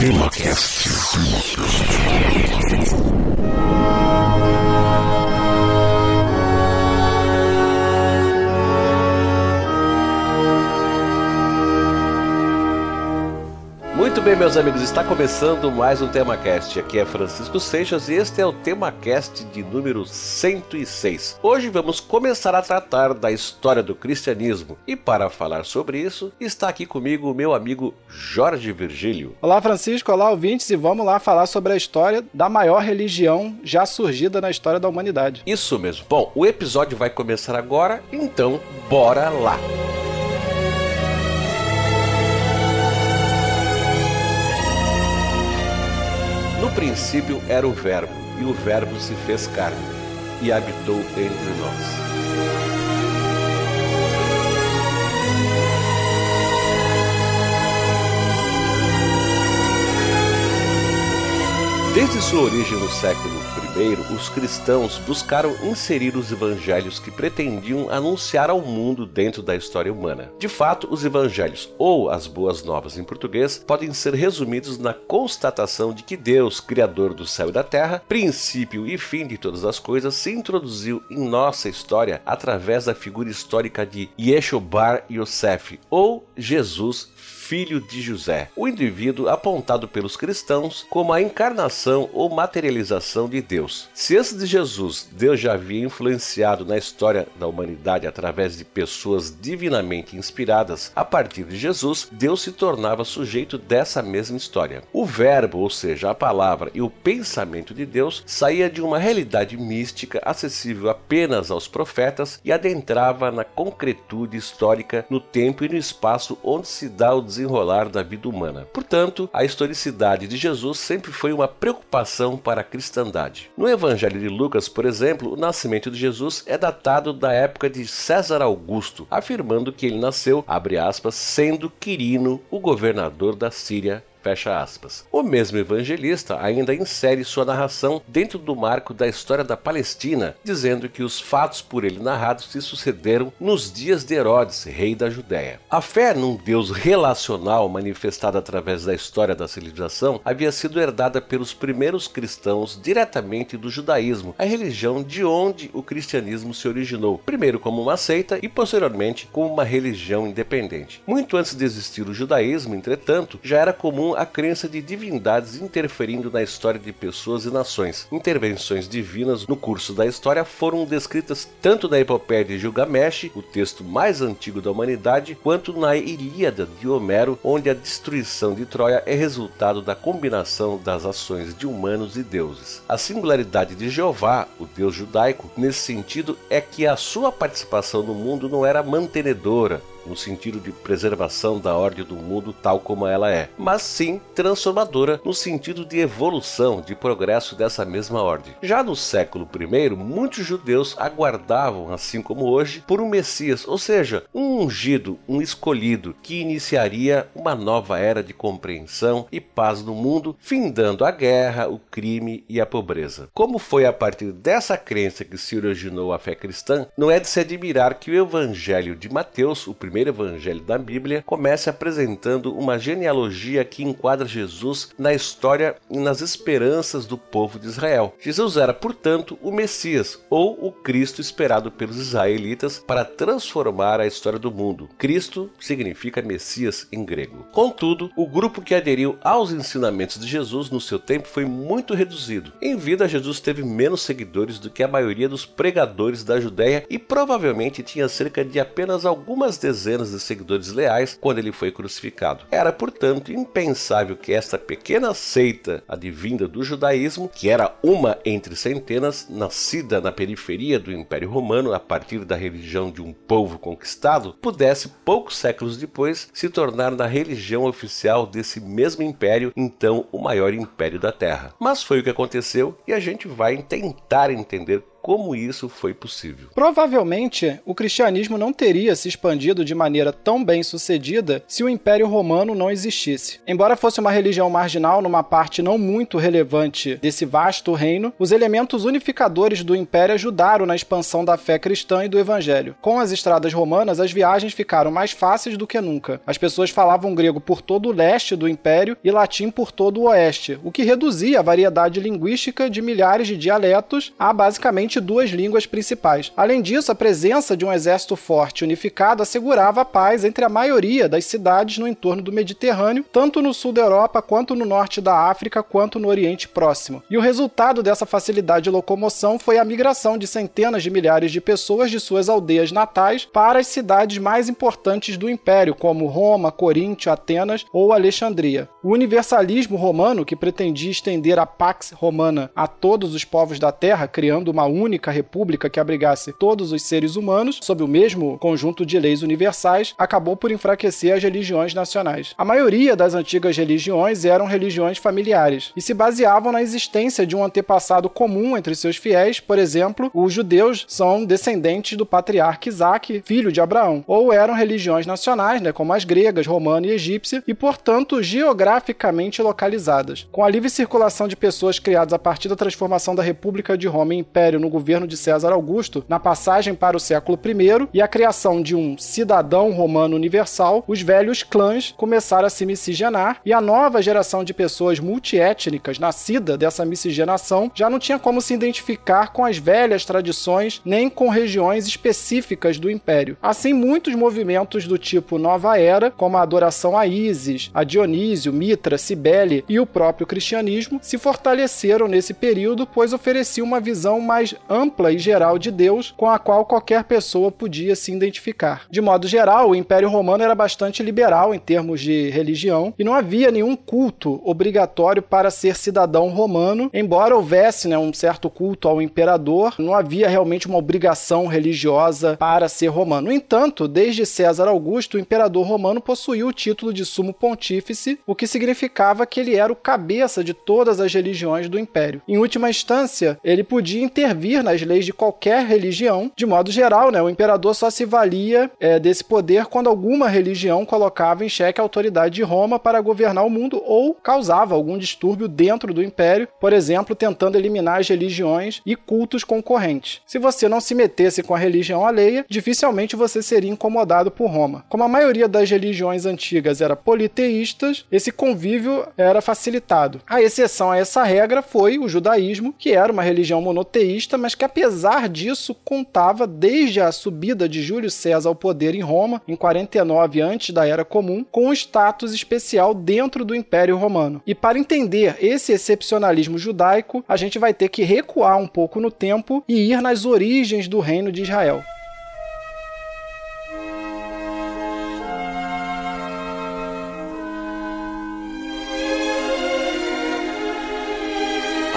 TemaCast. Muito bem, meus amigos, está começando mais um TemaCast. Aqui é Francisco Seixas e este é o TemaCast de número 106. Hoje vamos começar a tratar da história do cristianismo e para falar sobre isso está aqui comigo o meu amigo Jorge Virgílio. Olá, Francisco, olá, ouvintes, e vamos lá falar sobre a história da maior religião já surgida na história da humanidade. Isso mesmo. Bom, o episódio vai começar agora, então bora lá. No princípio era o Verbo, e o Verbo se fez carne e habitou entre nós. Desde sua origem no século I, os cristãos buscaram inserir os evangelhos que pretendiam anunciar ao mundo dentro da história humana. De fato, os evangelhos, ou as boas novas em português, podem ser resumidos na constatação de que Deus, Criador do céu e da terra, princípio e fim de todas as coisas, se introduziu em nossa história através da figura histórica de Yeshua Bar Yosef, ou Jesus, filho de José, o indivíduo apontado pelos cristãos como a encarnação ou materialização de Deus. Se antes de Jesus Deus já havia influenciado na história da humanidade através de pessoas divinamente inspiradas, a partir de Jesus, Deus se tornava sujeito dessa mesma história. O verbo, ou seja, a palavra e o pensamento de Deus, saía de uma realidade mística acessível apenas aos profetas e adentrava na concretude histórica no tempo e no espaço onde se dá o desenrolar da vida humana. Portanto, a historicidade de Jesus sempre foi uma preocupação para a cristandade. No Evangelho de Lucas, por exemplo, o nascimento de Jesus é datado da época de César Augusto, afirmando que ele nasceu, abre aspas, sendo Quirino, o governador da Síria, Fecha aspas. O mesmo evangelista ainda insere sua narração dentro do marco da história da Palestina, dizendo que os fatos por ele narrados se sucederam nos dias de Herodes, rei da Judéia. A fé num Deus relacional manifestada através da história da civilização havia sido herdada pelos primeiros cristãos diretamente do judaísmo, a religião de onde o cristianismo se originou, primeiro como uma seita e posteriormente como uma religião independente. Muito antes de existir o judaísmo, entretanto, já era comum a crença de divindades interferindo na história de pessoas e nações. Intervenções divinas no curso da história foram descritas tanto na epopeia de Gilgamesh, o texto mais antigo da humanidade, quanto na Ilíada de Homero, onde a destruição de Troia é resultado da combinação das ações de humanos e deuses. A singularidade de Jeová, o deus judaico, nesse sentido é que a sua participação no mundo não era mantenedora, no sentido de preservação da ordem do mundo tal como ela é, mas sim transformadora no sentido de evolução, de progresso dessa mesma ordem. Já no século I, muitos judeus aguardavam, assim como hoje, por um Messias, ou seja, um ungido, um escolhido, que iniciaria uma nova era de compreensão e paz no mundo, findando a guerra, o crime e a pobreza. Como foi a partir dessa crença que se originou a fé cristã, não é de se admirar que o Evangelho de Mateus, o primeiro evangelho da Bíblia, começa apresentando uma genealogia que enquadra Jesus na história e nas esperanças do povo de Israel. Jesus era, portanto, o Messias, ou o Cristo esperado pelos israelitas para transformar a história do mundo. Cristo significa Messias em grego. Contudo, o grupo que aderiu aos ensinamentos de Jesus no seu tempo foi muito reduzido. Em vida, Jesus teve menos seguidores do que a maioria dos pregadores da Judéia e provavelmente tinha cerca de apenas algumas dezenas dezenas de seguidores leais quando ele foi crucificado. Era, portanto, impensável que esta pequena seita advinda do judaísmo, que era uma entre centenas, nascida na periferia do Império Romano a partir da religião de um povo conquistado, pudesse, poucos séculos depois, se tornar na religião oficial desse mesmo império, então o maior império da Terra. Mas foi o que aconteceu e a gente vai tentar entender como isso foi possível. Provavelmente, o cristianismo não teria se expandido de maneira tão bem sucedida se o Império Romano não existisse. Embora fosse uma religião marginal numa parte não muito relevante desse vasto reino, os elementos unificadores do Império ajudaram na expansão da fé cristã e do Evangelho. Com as estradas romanas, as viagens ficaram mais fáceis do que nunca. As pessoas falavam grego por todo o leste do Império e latim por todo o oeste, o que reduzia a variedade linguística de milhares de dialetos a basicamente duas línguas principais. Além disso, a presença de um exército forte unificado assegurava a paz entre a maioria das cidades no entorno do Mediterrâneo, tanto no sul da Europa quanto no norte da África, quanto no Oriente Próximo. E o resultado dessa facilidade de locomoção foi a migração de centenas de milhares de pessoas de suas aldeias natais para as cidades mais importantes do império, como Roma, Coríntio, Atenas ou Alexandria. O universalismo romano, que pretendia estender a Pax Romana a todos os povos da terra, criando uma única república que abrigasse todos os seres humanos sob o mesmo conjunto de leis universais, acabou por enfraquecer as religiões nacionais. A maioria das antigas religiões eram religiões familiares e se baseavam na existência de um antepassado comum entre seus fiéis, por exemplo, os judeus são descendentes do patriarca Isaac, filho de Abraão, ou eram religiões nacionais, né, como as gregas, romana e egípcia, e portanto geograficamente localizadas. Com a livre circulação de pessoas criadas a partir da transformação da República de Roma em Império no governo de César Augusto, na passagem para o século I e a criação de um cidadão romano universal, os velhos clãs começaram a se miscigenar e a nova geração de pessoas multiétnicas nascida dessa miscigenação já não tinha como se identificar com as velhas tradições nem com regiões específicas do império. Assim, muitos movimentos do tipo Nova Era, como a adoração a Ísis, a Dionísio, Mitra, Cibele e o próprio cristianismo, se fortaleceram nesse período, pois ofereciam uma visão mais ampla e geral de Deus com a qual qualquer pessoa podia se identificar. De modo geral, o Império Romano era bastante liberal em termos de religião e não havia nenhum culto obrigatório para ser cidadão romano, embora houvesse né, um certo culto ao imperador, não havia realmente uma obrigação religiosa para ser romano. No entanto, desde César Augusto, o imperador romano possuía o título de sumo pontífice, o que significava que ele era o cabeça de todas as religiões do império. Em última instância, ele podia intervir nas leis de qualquer religião. De modo geral, né, o imperador só se valia é, desse poder quando alguma religião colocava em xeque a autoridade de Roma para governar o mundo ou causava algum distúrbio dentro do império, por exemplo, tentando eliminar as religiões e cultos concorrentes. Se você não se metesse com a religião alheia, dificilmente você seria incomodado por Roma. Como a maioria das religiões antigas era politeístas, esse convívio era facilitado. A exceção a essa regra foi o judaísmo, que era uma religião monoteísta, mas que apesar disso contava desde a subida de Júlio César ao poder em Roma, em 49 antes da Era Comum, com um status especial dentro do Império Romano. E para entender esse excepcionalismo judaico, a gente vai ter que recuar um pouco no tempo e ir nas origens do reino de Israel.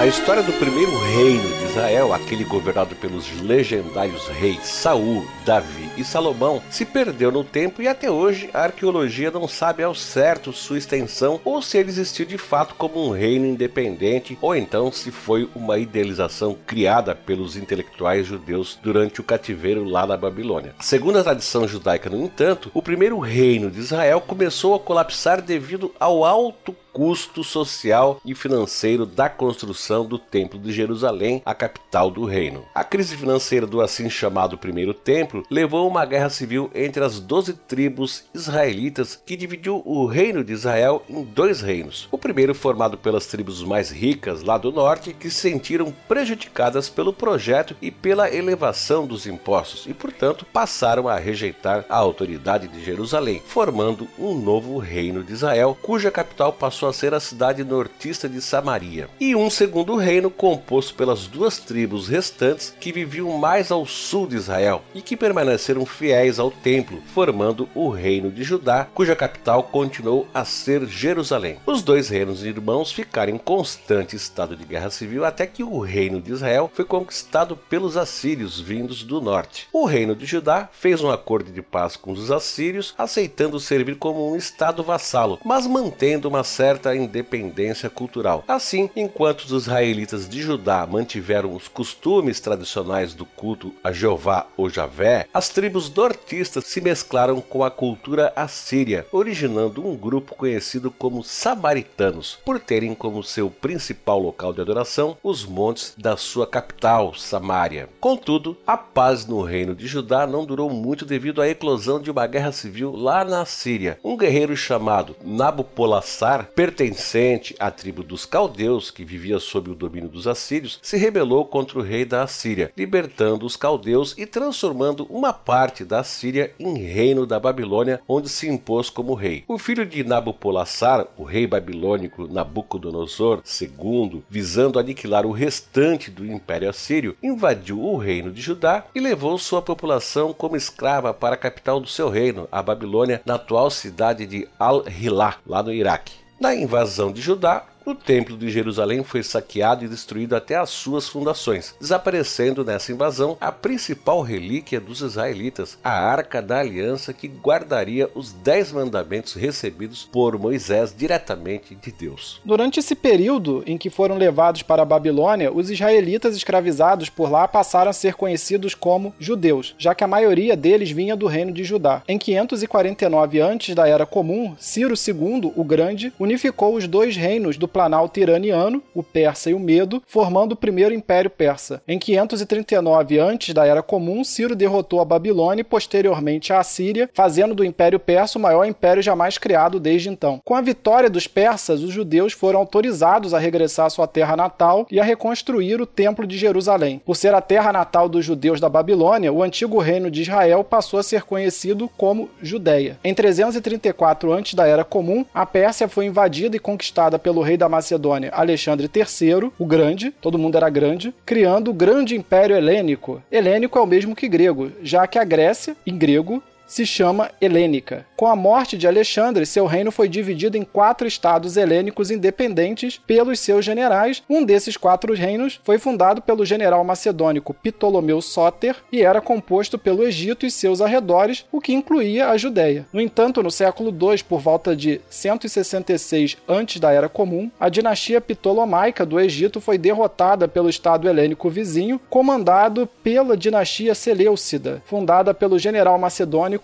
A história do primeiro reino de Israel, aquele governado pelos legendários reis Saul, Davi e Salomão, se perdeu no tempo e até hoje a arqueologia não sabe ao certo sua extensão ou se ele existiu de fato como um reino independente ou então se foi uma idealização criada pelos intelectuais judeus durante o cativeiro lá na Babilônia. Segundo a tradição judaica, no entanto, o primeiro reino de Israel começou a colapsar devido ao alto custo social e financeiro da construção do Templo de Jerusalém, a capital do reino. A crise financeira do assim chamado Primeiro Templo levou a uma guerra civil entre as doze tribos israelitas que dividiu o reino de Israel em dois reinos. O primeiro formado pelas tribos mais ricas lá do norte que se sentiram prejudicadas pelo projeto e pela elevação dos impostos e, portanto, passaram a rejeitar a autoridade de Jerusalém, formando um novo reino de Israel, cuja capital passou a ser a cidade nortista de Samaria, e um segundo reino composto pelas duas tribos restantes que viviam mais ao sul de Israel e que permaneceram fiéis ao templo, formando o reino de Judá, cuja capital continuou a ser Jerusalém. Os dois reinos irmãos ficaram em constante estado de guerra civil até que o reino de Israel foi conquistado pelos assírios vindos do norte. O reino de Judá fez um acordo de paz com os assírios, aceitando servir como um estado vassalo, mas mantendo uma certa independência cultural. Assim, enquanto os israelitas de Judá mantiveram os costumes tradicionais do culto a Jeová ou Javé, as tribos nortistas se mesclaram com a cultura assíria, originando um grupo conhecido como samaritanos, por terem como seu principal local de adoração os montes da sua capital, Samaria. Contudo, a paz no reino de Judá não durou muito devido à eclosão de uma guerra civil lá na Síria. Um guerreiro chamado Nabopolassar, pertencente à tribo dos caldeus que vivia sob o domínio dos assírios, se rebelou contra o rei da Assíria, libertando os caldeus e transformando uma parte da Síria em reino da Babilônia, onde se impôs como rei. O filho de Nabopolassar, o rei babilônico Nabucodonosor II, visando aniquilar o restante do Império Assírio, invadiu o reino de Judá e levou sua população como escrava para a capital do seu reino, a Babilônia, na atual cidade de Al-Hilá, lá no Iraque. Na invasão de Judá, o Templo de Jerusalém foi saqueado e destruído até as suas fundações, desaparecendo nessa invasão a principal relíquia dos israelitas, a Arca da Aliança que guardaria os Dez Mandamentos recebidos por Moisés diretamente de Deus. Durante esse período em que foram levados para a Babilônia, os israelitas escravizados por lá passaram a ser conhecidos como judeus, já que a maioria deles vinha do reino de Judá. Em 549 antes da Era Comum, Ciro II, o Grande, unificou os dois reinos do planalto iraniano, o persa e o medo, formando o primeiro império persa. Em 539 antes da Era Comum, Ciro derrotou a Babilônia e posteriormente a Assíria, fazendo do Império Persa o maior império jamais criado desde então. Com a vitória dos persas, os judeus foram autorizados a regressar à sua terra natal e a reconstruir o Templo de Jerusalém. Por ser a terra natal dos judeus da Babilônia, o antigo reino de Israel passou a ser conhecido como Judéia. Em 334 antes da Era Comum, a Pérsia foi invadida e conquistada pelo rei da Macedônia, Alexandre III, o Grande, todo mundo era grande, criando o grande império helênico. Helênico é o mesmo que grego, já que a Grécia, em grego, se chama helênica. Com a morte de Alexandre, seu reino foi dividido em quatro estados helênicos independentes pelos seus generais. Um desses quatro reinos foi fundado pelo general macedônico Ptolomeu Sóter e era composto pelo Egito e seus arredores, o que incluía a Judéia. No entanto, no século II, por volta de 166 antes da Era Comum, a dinastia ptolomaica do Egito foi derrotada pelo estado helênico vizinho, comandado pela dinastia Seleucida, fundada pelo general macedônico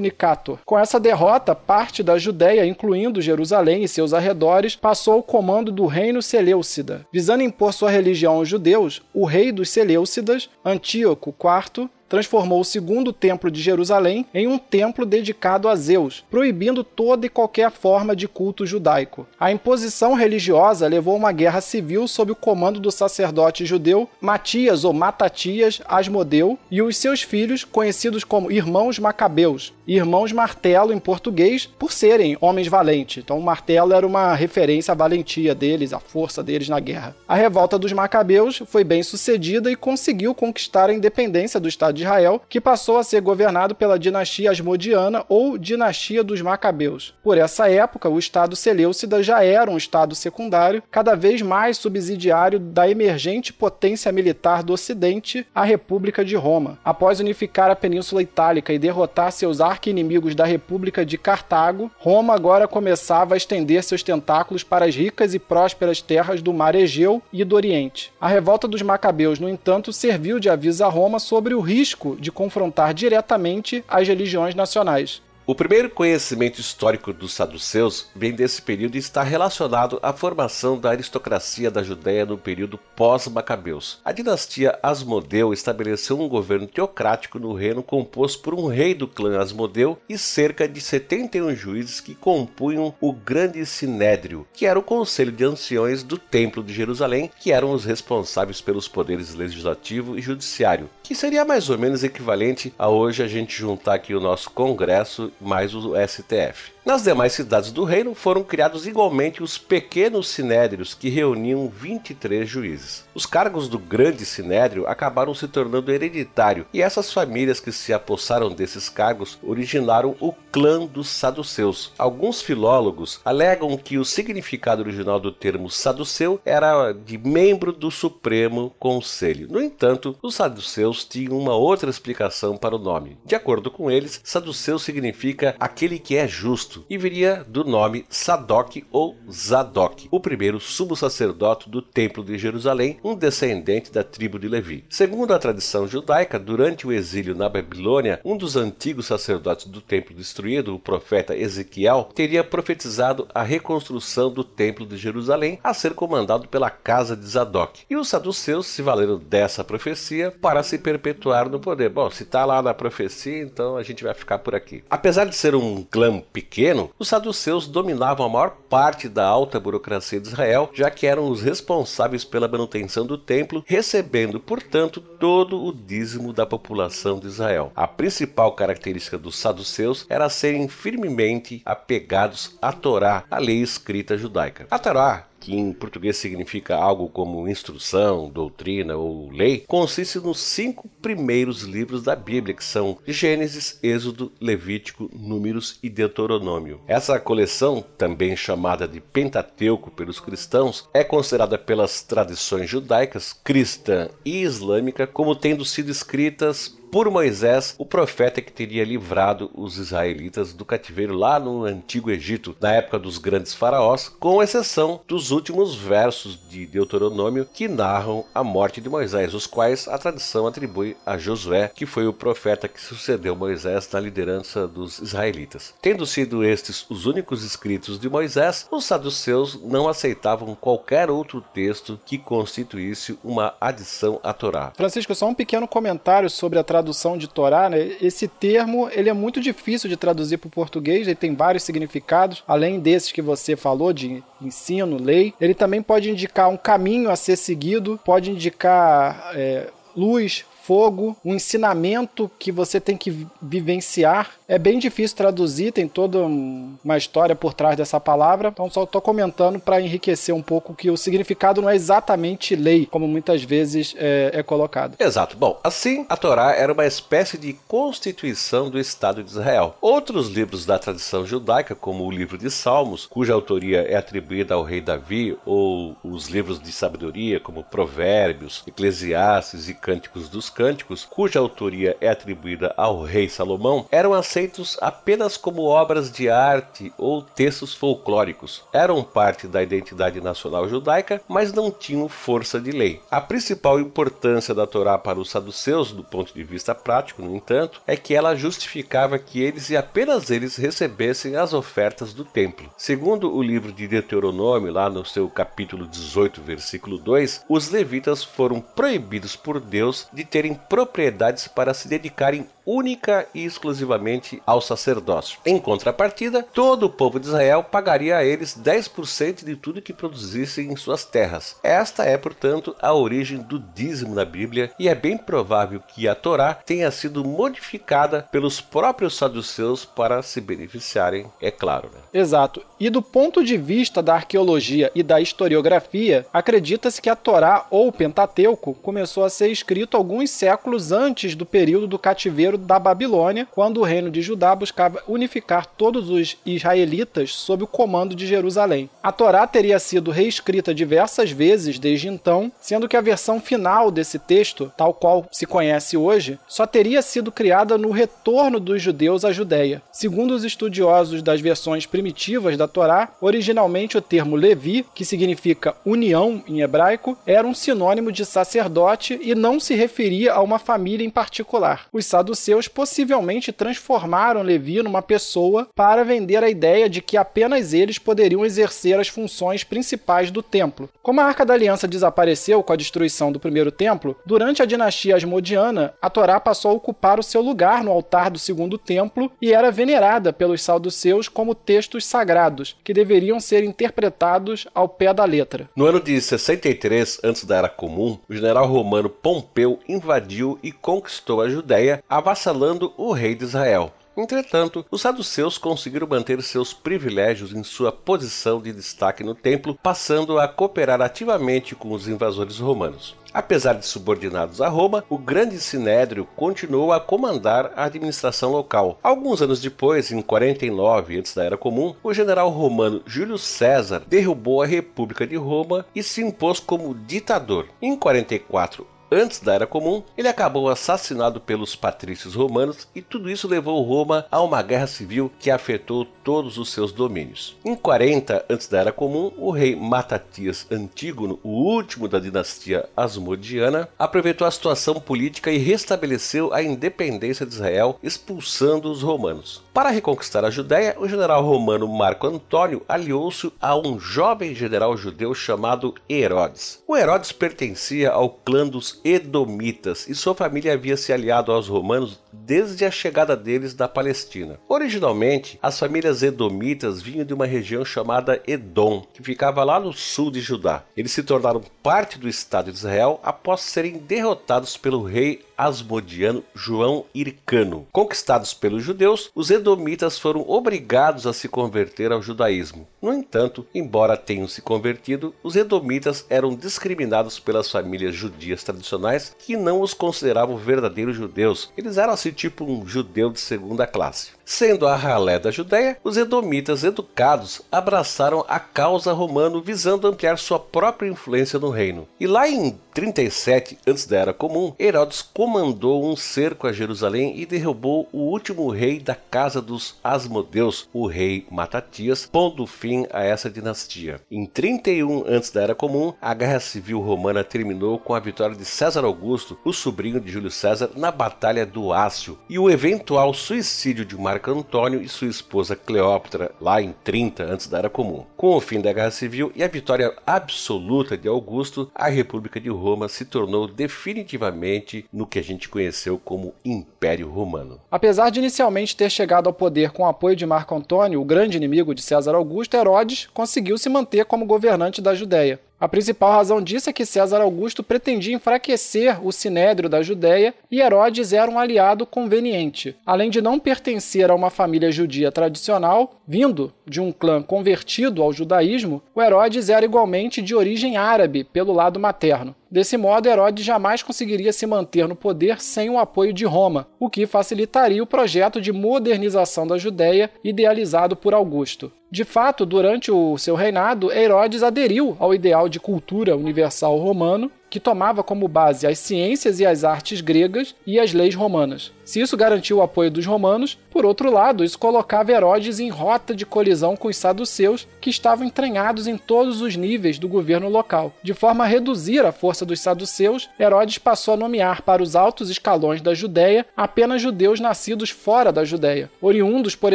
Nicator. Com essa derrota, parte da Judéia, incluindo Jerusalém e seus arredores, passou ao comando do reino Seleucida. Visando impor sua religião aos judeus, o rei dos Seleucidas, Antíoco IV, transformou o segundo templo de Jerusalém em um templo dedicado a Zeus, proibindo toda e qualquer forma de culto judaico. A imposição religiosa levou uma guerra civil sob o comando do sacerdote judeu Matias ou Matatias Asmodeu e os seus filhos, conhecidos como irmãos Macabeus, irmãos martelo em português, por serem homens valentes. Então, o martelo era uma referência à valentia deles, à força deles na guerra. A revolta dos Macabeus foi bem sucedida e conseguiu conquistar a independência do Estado de Israel, que passou a ser governado pela dinastia Asmodiana ou dinastia dos Macabeus. Por essa época, o Estado Seleucida já era um Estado secundário, cada vez mais subsidiário da emergente potência militar do Ocidente, a República de Roma. Após unificar a Península Itálica e derrotar seus arqui-inimigos da República de Cartago, Roma agora começava a estender seus tentáculos para as ricas e prósperas terras do Mar Egeu e do Oriente. A revolta dos Macabeus, no entanto, serviu de aviso a Roma sobre o risco de confrontar diretamente as religiões nacionais. O primeiro conhecimento histórico dos saduceus vem desse período e está relacionado à formação da aristocracia da Judéia no período pós-Macabeus. A dinastia Asmodeu estabeleceu um governo teocrático no reino composto por um rei do clã Asmodeu e cerca de 71 juízes que compunham o Grande Sinédrio, que era o conselho de anciões do Templo de Jerusalém, que eram os responsáveis pelos poderes legislativo e judiciário, que seria mais ou menos equivalente a hoje a gente juntar aqui o nosso Congresso mais o STF. Nas demais cidades do reino foram criados igualmente os pequenos sinédrios, que reuniam 23 juízes. Os cargos do grande sinédrio acabaram se tornando hereditário, e essas famílias que se apossaram desses cargos originaram o clã dos saduceus. Alguns filólogos alegam que o significado original do termo saduceu era de membro do Supremo Conselho. No entanto, os saduceus tinham uma outra explicação para o nome. De acordo com eles, saduceu significa aquele que é justo e viria do nome Sadoc ou Zadok, o primeiro sumo sacerdote do Templo de Jerusalém, um descendente da tribo de Levi. Segundo a tradição judaica, durante o exílio na Babilônia, um dos antigos sacerdotes do templo destruído, o profeta Ezequiel, teria profetizado a reconstrução do Templo de Jerusalém a ser comandado pela casa de Zadok. E os saduceus se valeram dessa profecia para se perpetuar no poder. Bom, se está lá na profecia, então a gente vai ficar por aqui. Apesar de ser um clã pequeno, os saduceus dominavam a maior parte da alta burocracia de Israel, já que eram os responsáveis pela manutenção do templo, recebendo, portanto, todo o dízimo da população de Israel. A principal característica dos saduceus era serem firmemente apegados à Torá, a lei escrita judaica. A Torá que em português significa algo como instrução, doutrina ou lei, consiste nos cinco primeiros livros da Bíblia, que são Gênesis, Êxodo, Levítico, Números e Deuteronômio. Essa coleção, também chamada de Pentateuco pelos cristãos, é considerada pelas tradições judaicas, cristã e islâmica como tendo sido escritas por Moisés, o profeta que teria livrado os israelitas do cativeiro lá no antigo Egito, na época dos grandes faraós, com exceção dos últimos versos de Deuteronômio que narram a morte de Moisés, os quais a tradição atribui a Josué, que foi o profeta que sucedeu Moisés na liderança dos israelitas. Tendo sido estes os únicos escritos de Moisés, os saduceus não aceitavam qualquer outro texto que constituísse uma adição à Torá. Francisco, só um pequeno comentário sobre a tradução de Torá, né? Esse termo, ele é muito difícil de traduzir para o português, ele tem vários significados, além desses que você falou de ensino, lei. Ele também pode indicar um caminho a ser seguido, pode indicar é, luz, fogo, um ensinamento que você tem que vivenciar. É bem difícil traduzir, tem toda uma história por trás dessa palavra, então só estou comentando para enriquecer um pouco que o significado não é exatamente lei, como muitas vezes é, é colocado. Exato. Bom, assim, a Torá era uma espécie de constituição do Estado de Israel. Outros livros da tradição judaica, como o livro de Salmos, cuja autoria é atribuída ao rei Davi, ou os livros de sabedoria, como Provérbios, Eclesiastes e Cânticos dos cânticos, cuja autoria é atribuída ao rei Salomão, eram aceitos apenas como obras de arte ou textos folclóricos. Eram parte da identidade nacional judaica, mas não tinham força de lei. A principal importância da Torá para os saduceus, do ponto de vista prático, no entanto, é que ela justificava que eles e apenas eles recebessem as ofertas do templo. Segundo o livro de Deuteronômio, lá no seu capítulo 18, versículo 2, os levitas foram proibidos por Deus de ter terem propriedades para se dedicarem única e exclusivamente ao sacerdócio. Em contrapartida, todo o povo de Israel pagaria a eles 10% de tudo que produzissem em suas terras. Esta é, portanto, a origem do dízimo na Bíblia e é bem provável que a Torá tenha sido modificada pelos próprios saduceus para se beneficiarem, é claro. Né? Exato. E do ponto de vista da arqueologia e da historiografia, acredita-se que a Torá ou o Pentateuco começou a ser escrito alguns séculos antes do período do cativeiro da Babilônia, quando o reino de Judá buscava unificar todos os israelitas sob o comando de Jerusalém. A Torá teria sido reescrita diversas vezes desde então, sendo que a versão final desse texto, tal qual se conhece hoje, só teria sido criada no retorno dos judeus à Judéia. Segundo os estudiosos das versões primitivas da Torá, originalmente o termo Levi, que significa união em hebraico, era um sinônimo de sacerdote e não se referia a uma família em particular. Os saduceus seus possivelmente transformaram Levi numa pessoa para vender a ideia de que apenas eles poderiam exercer as funções principais do templo. Como a Arca da Aliança desapareceu com a destruição do primeiro templo, durante a dinastia Asmodiana, a Torá passou a ocupar o seu lugar no altar do segundo templo e era venerada pelos saduceus como textos sagrados, que deveriam ser interpretados ao pé da letra. No ano de 63 antes da Era Comum, o general romano Pompeu invadiu e conquistou a Judéia, avassalando o rei de Israel. Entretanto, os saduceus conseguiram manter seus privilégios em sua posição de destaque no templo, passando a cooperar ativamente com os invasores romanos. Apesar de subordinados a Roma, o grande sinédrio continuou a comandar a administração local. Alguns anos depois, em 49 antes da Era Comum, o general romano Júlio César derrubou a República de Roma e se impôs como ditador. Em 44 antes da Era Comum, ele acabou assassinado pelos patrícios romanos e tudo isso levou Roma a uma guerra civil que afetou todos os seus domínios. Em 40 antes da Era Comum, o rei Matatias Antígono, o último da dinastia Asmodiana, aproveitou a situação política e restabeleceu a independência de Israel, expulsando os romanos. Para reconquistar a Judéia, o general romano Marco Antônio aliou-se a um jovem general judeu chamado Herodes. O Herodes pertencia ao clã dos Edomitas e sua família havia se aliado aos romanos desde a chegada deles da Palestina. Originalmente, as famílias edomitas vinham de uma região chamada Edom, que ficava lá no sul de Judá. Eles se tornaram parte do Estado de Israel após serem derrotados pelo rei asmodiano João Hircano. Conquistados pelos judeus, os edomitas foram obrigados a se converter ao judaísmo. No entanto, embora tenham se convertido, os edomitas eram discriminados pelas famílias judias tradicionais que não os consideravam verdadeiros judeus. Eles eram assim tipo um judeu de segunda classe. Sendo a ralé da Judéia, os edomitas educados abraçaram a causa romana visando ampliar sua própria influência no reino. E lá em 37 antes da Era Comum, Herodes comandou um cerco a Jerusalém e derrubou o último rei da casa dos Asmodeus, o rei Matatias, pondo fim a essa dinastia. Em 31 antes da Era Comum, a Guerra Civil Romana terminou com a vitória de César Augusto, o sobrinho de Júlio César, na Batalha do Ácio, e o eventual suicídio de Marco Antônio e sua esposa Cleópatra lá em 30 antes da Era Comum. Com o fim da Guerra Civil e a vitória absoluta de Augusto, a República de Roma se tornou definitivamente no que a gente conheceu como Império Romano. Apesar de inicialmente ter chegado ao poder com o apoio de Marco Antônio, o grande inimigo de César Augusto, Herodes conseguiu se manter como governante da Judéia. A principal razão disso é que César Augusto pretendia enfraquecer o sinédrio da Judéia e Herodes era um aliado conveniente. Além de não pertencer a uma família judia tradicional, vindo de um clã convertido ao judaísmo, o Herodes era igualmente de origem árabe pelo lado materno. Desse modo, Herodes jamais conseguiria se manter no poder sem o apoio de Roma, o que facilitaria o projeto de modernização da Judéia idealizado por Augusto. De fato, durante o seu reinado, Herodes aderiu ao ideal de cultura universal romano que tomava como base as ciências e as artes gregas e as leis romanas. Se isso garantiu o apoio dos romanos, por outro lado, isso colocava Herodes em rota de colisão com os saduceus, que estavam entranhados em todos os níveis do governo local. De forma a reduzir a força dos saduceus, Herodes passou a nomear para os altos escalões da Judéia apenas judeus nascidos fora da Judéia, oriundos, por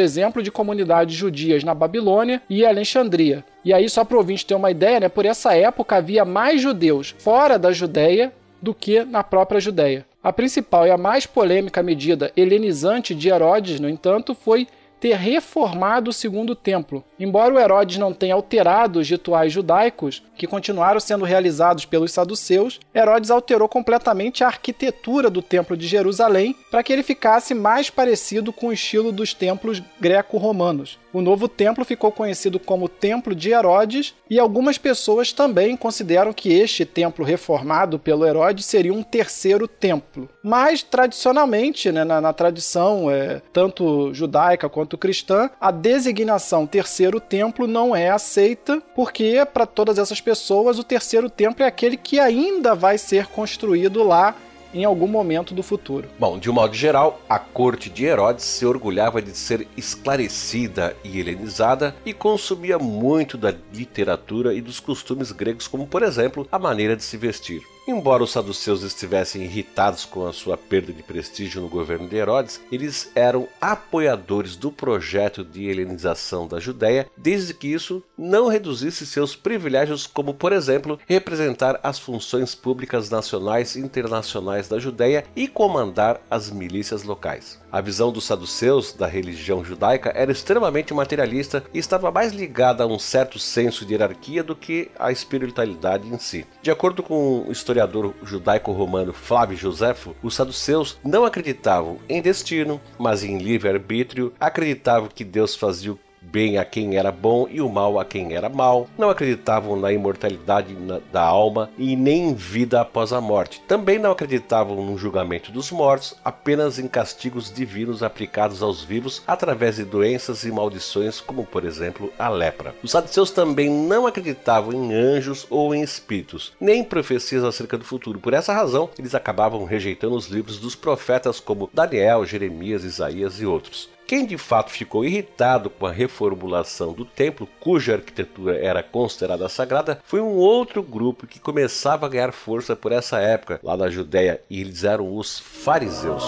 exemplo, de comunidades judias na Babilônia e Alexandria, e aí, só para o ouvinte ter uma ideia, né, por essa época havia mais judeus fora da Judéia do que na própria Judéia. A principal e a mais polêmica medida helenizante de Herodes, no entanto, foi ter reformado o segundo templo. Embora o Herodes não tenha alterado os rituais judaicos, que continuaram sendo realizados pelos saduceus, Herodes alterou completamente a arquitetura do templo de Jerusalém para que ele ficasse mais parecido com o estilo dos templos greco-romanos. O novo templo ficou conhecido como Templo de Herodes, e algumas pessoas também consideram que este templo reformado pelo Herodes seria um terceiro templo. Mas, tradicionalmente, né, na, na tradição é, tanto judaica quanto cristã, a designação terceiro templo não é aceita, porque para todas essas pessoas o terceiro templo é aquele que ainda vai ser construído lá em algum momento do futuro. Bom, de um modo geral, a corte de Herodes se orgulhava de ser esclarecida e helenizada e consumia muito da literatura e dos costumes gregos, como por exemplo a maneira de se vestir. Embora os saduceus estivessem irritados com a sua perda de prestígio no governo de Herodes, eles eram apoiadores do projeto de helenização da Judéia, desde que isso não reduzisse seus privilégios, como, por exemplo, representar as funções públicas nacionais e internacionais da Judéia e comandar as milícias locais. A visão dos saduceus da religião judaica era extremamente materialista e estava mais ligada a um certo senso de hierarquia do que à espiritualidade em si. De acordo com o historiador judaico-romano Flávio Josefo, os saduceus não acreditavam em destino, mas em livre-arbítrio, acreditavam que Deus fazia o bem a quem era bom e o mal a quem era mal, não acreditavam na imortalidade da alma e nem em vida após a morte. Também não acreditavam no julgamento dos mortos, apenas em castigos divinos aplicados aos vivos através de doenças e maldições, como por exemplo a lepra. Os saduceus também não acreditavam em anjos ou em espíritos, nem em profecias acerca do futuro. Por essa razão, eles acabavam rejeitando os livros dos profetas como Daniel, Jeremias, Isaías e outros. Quem de fato ficou irritado com a reformulação do templo, cuja arquitetura era considerada sagrada, foi um outro grupo que começava a ganhar força por essa época, lá na Judéia, e eles eram os fariseus.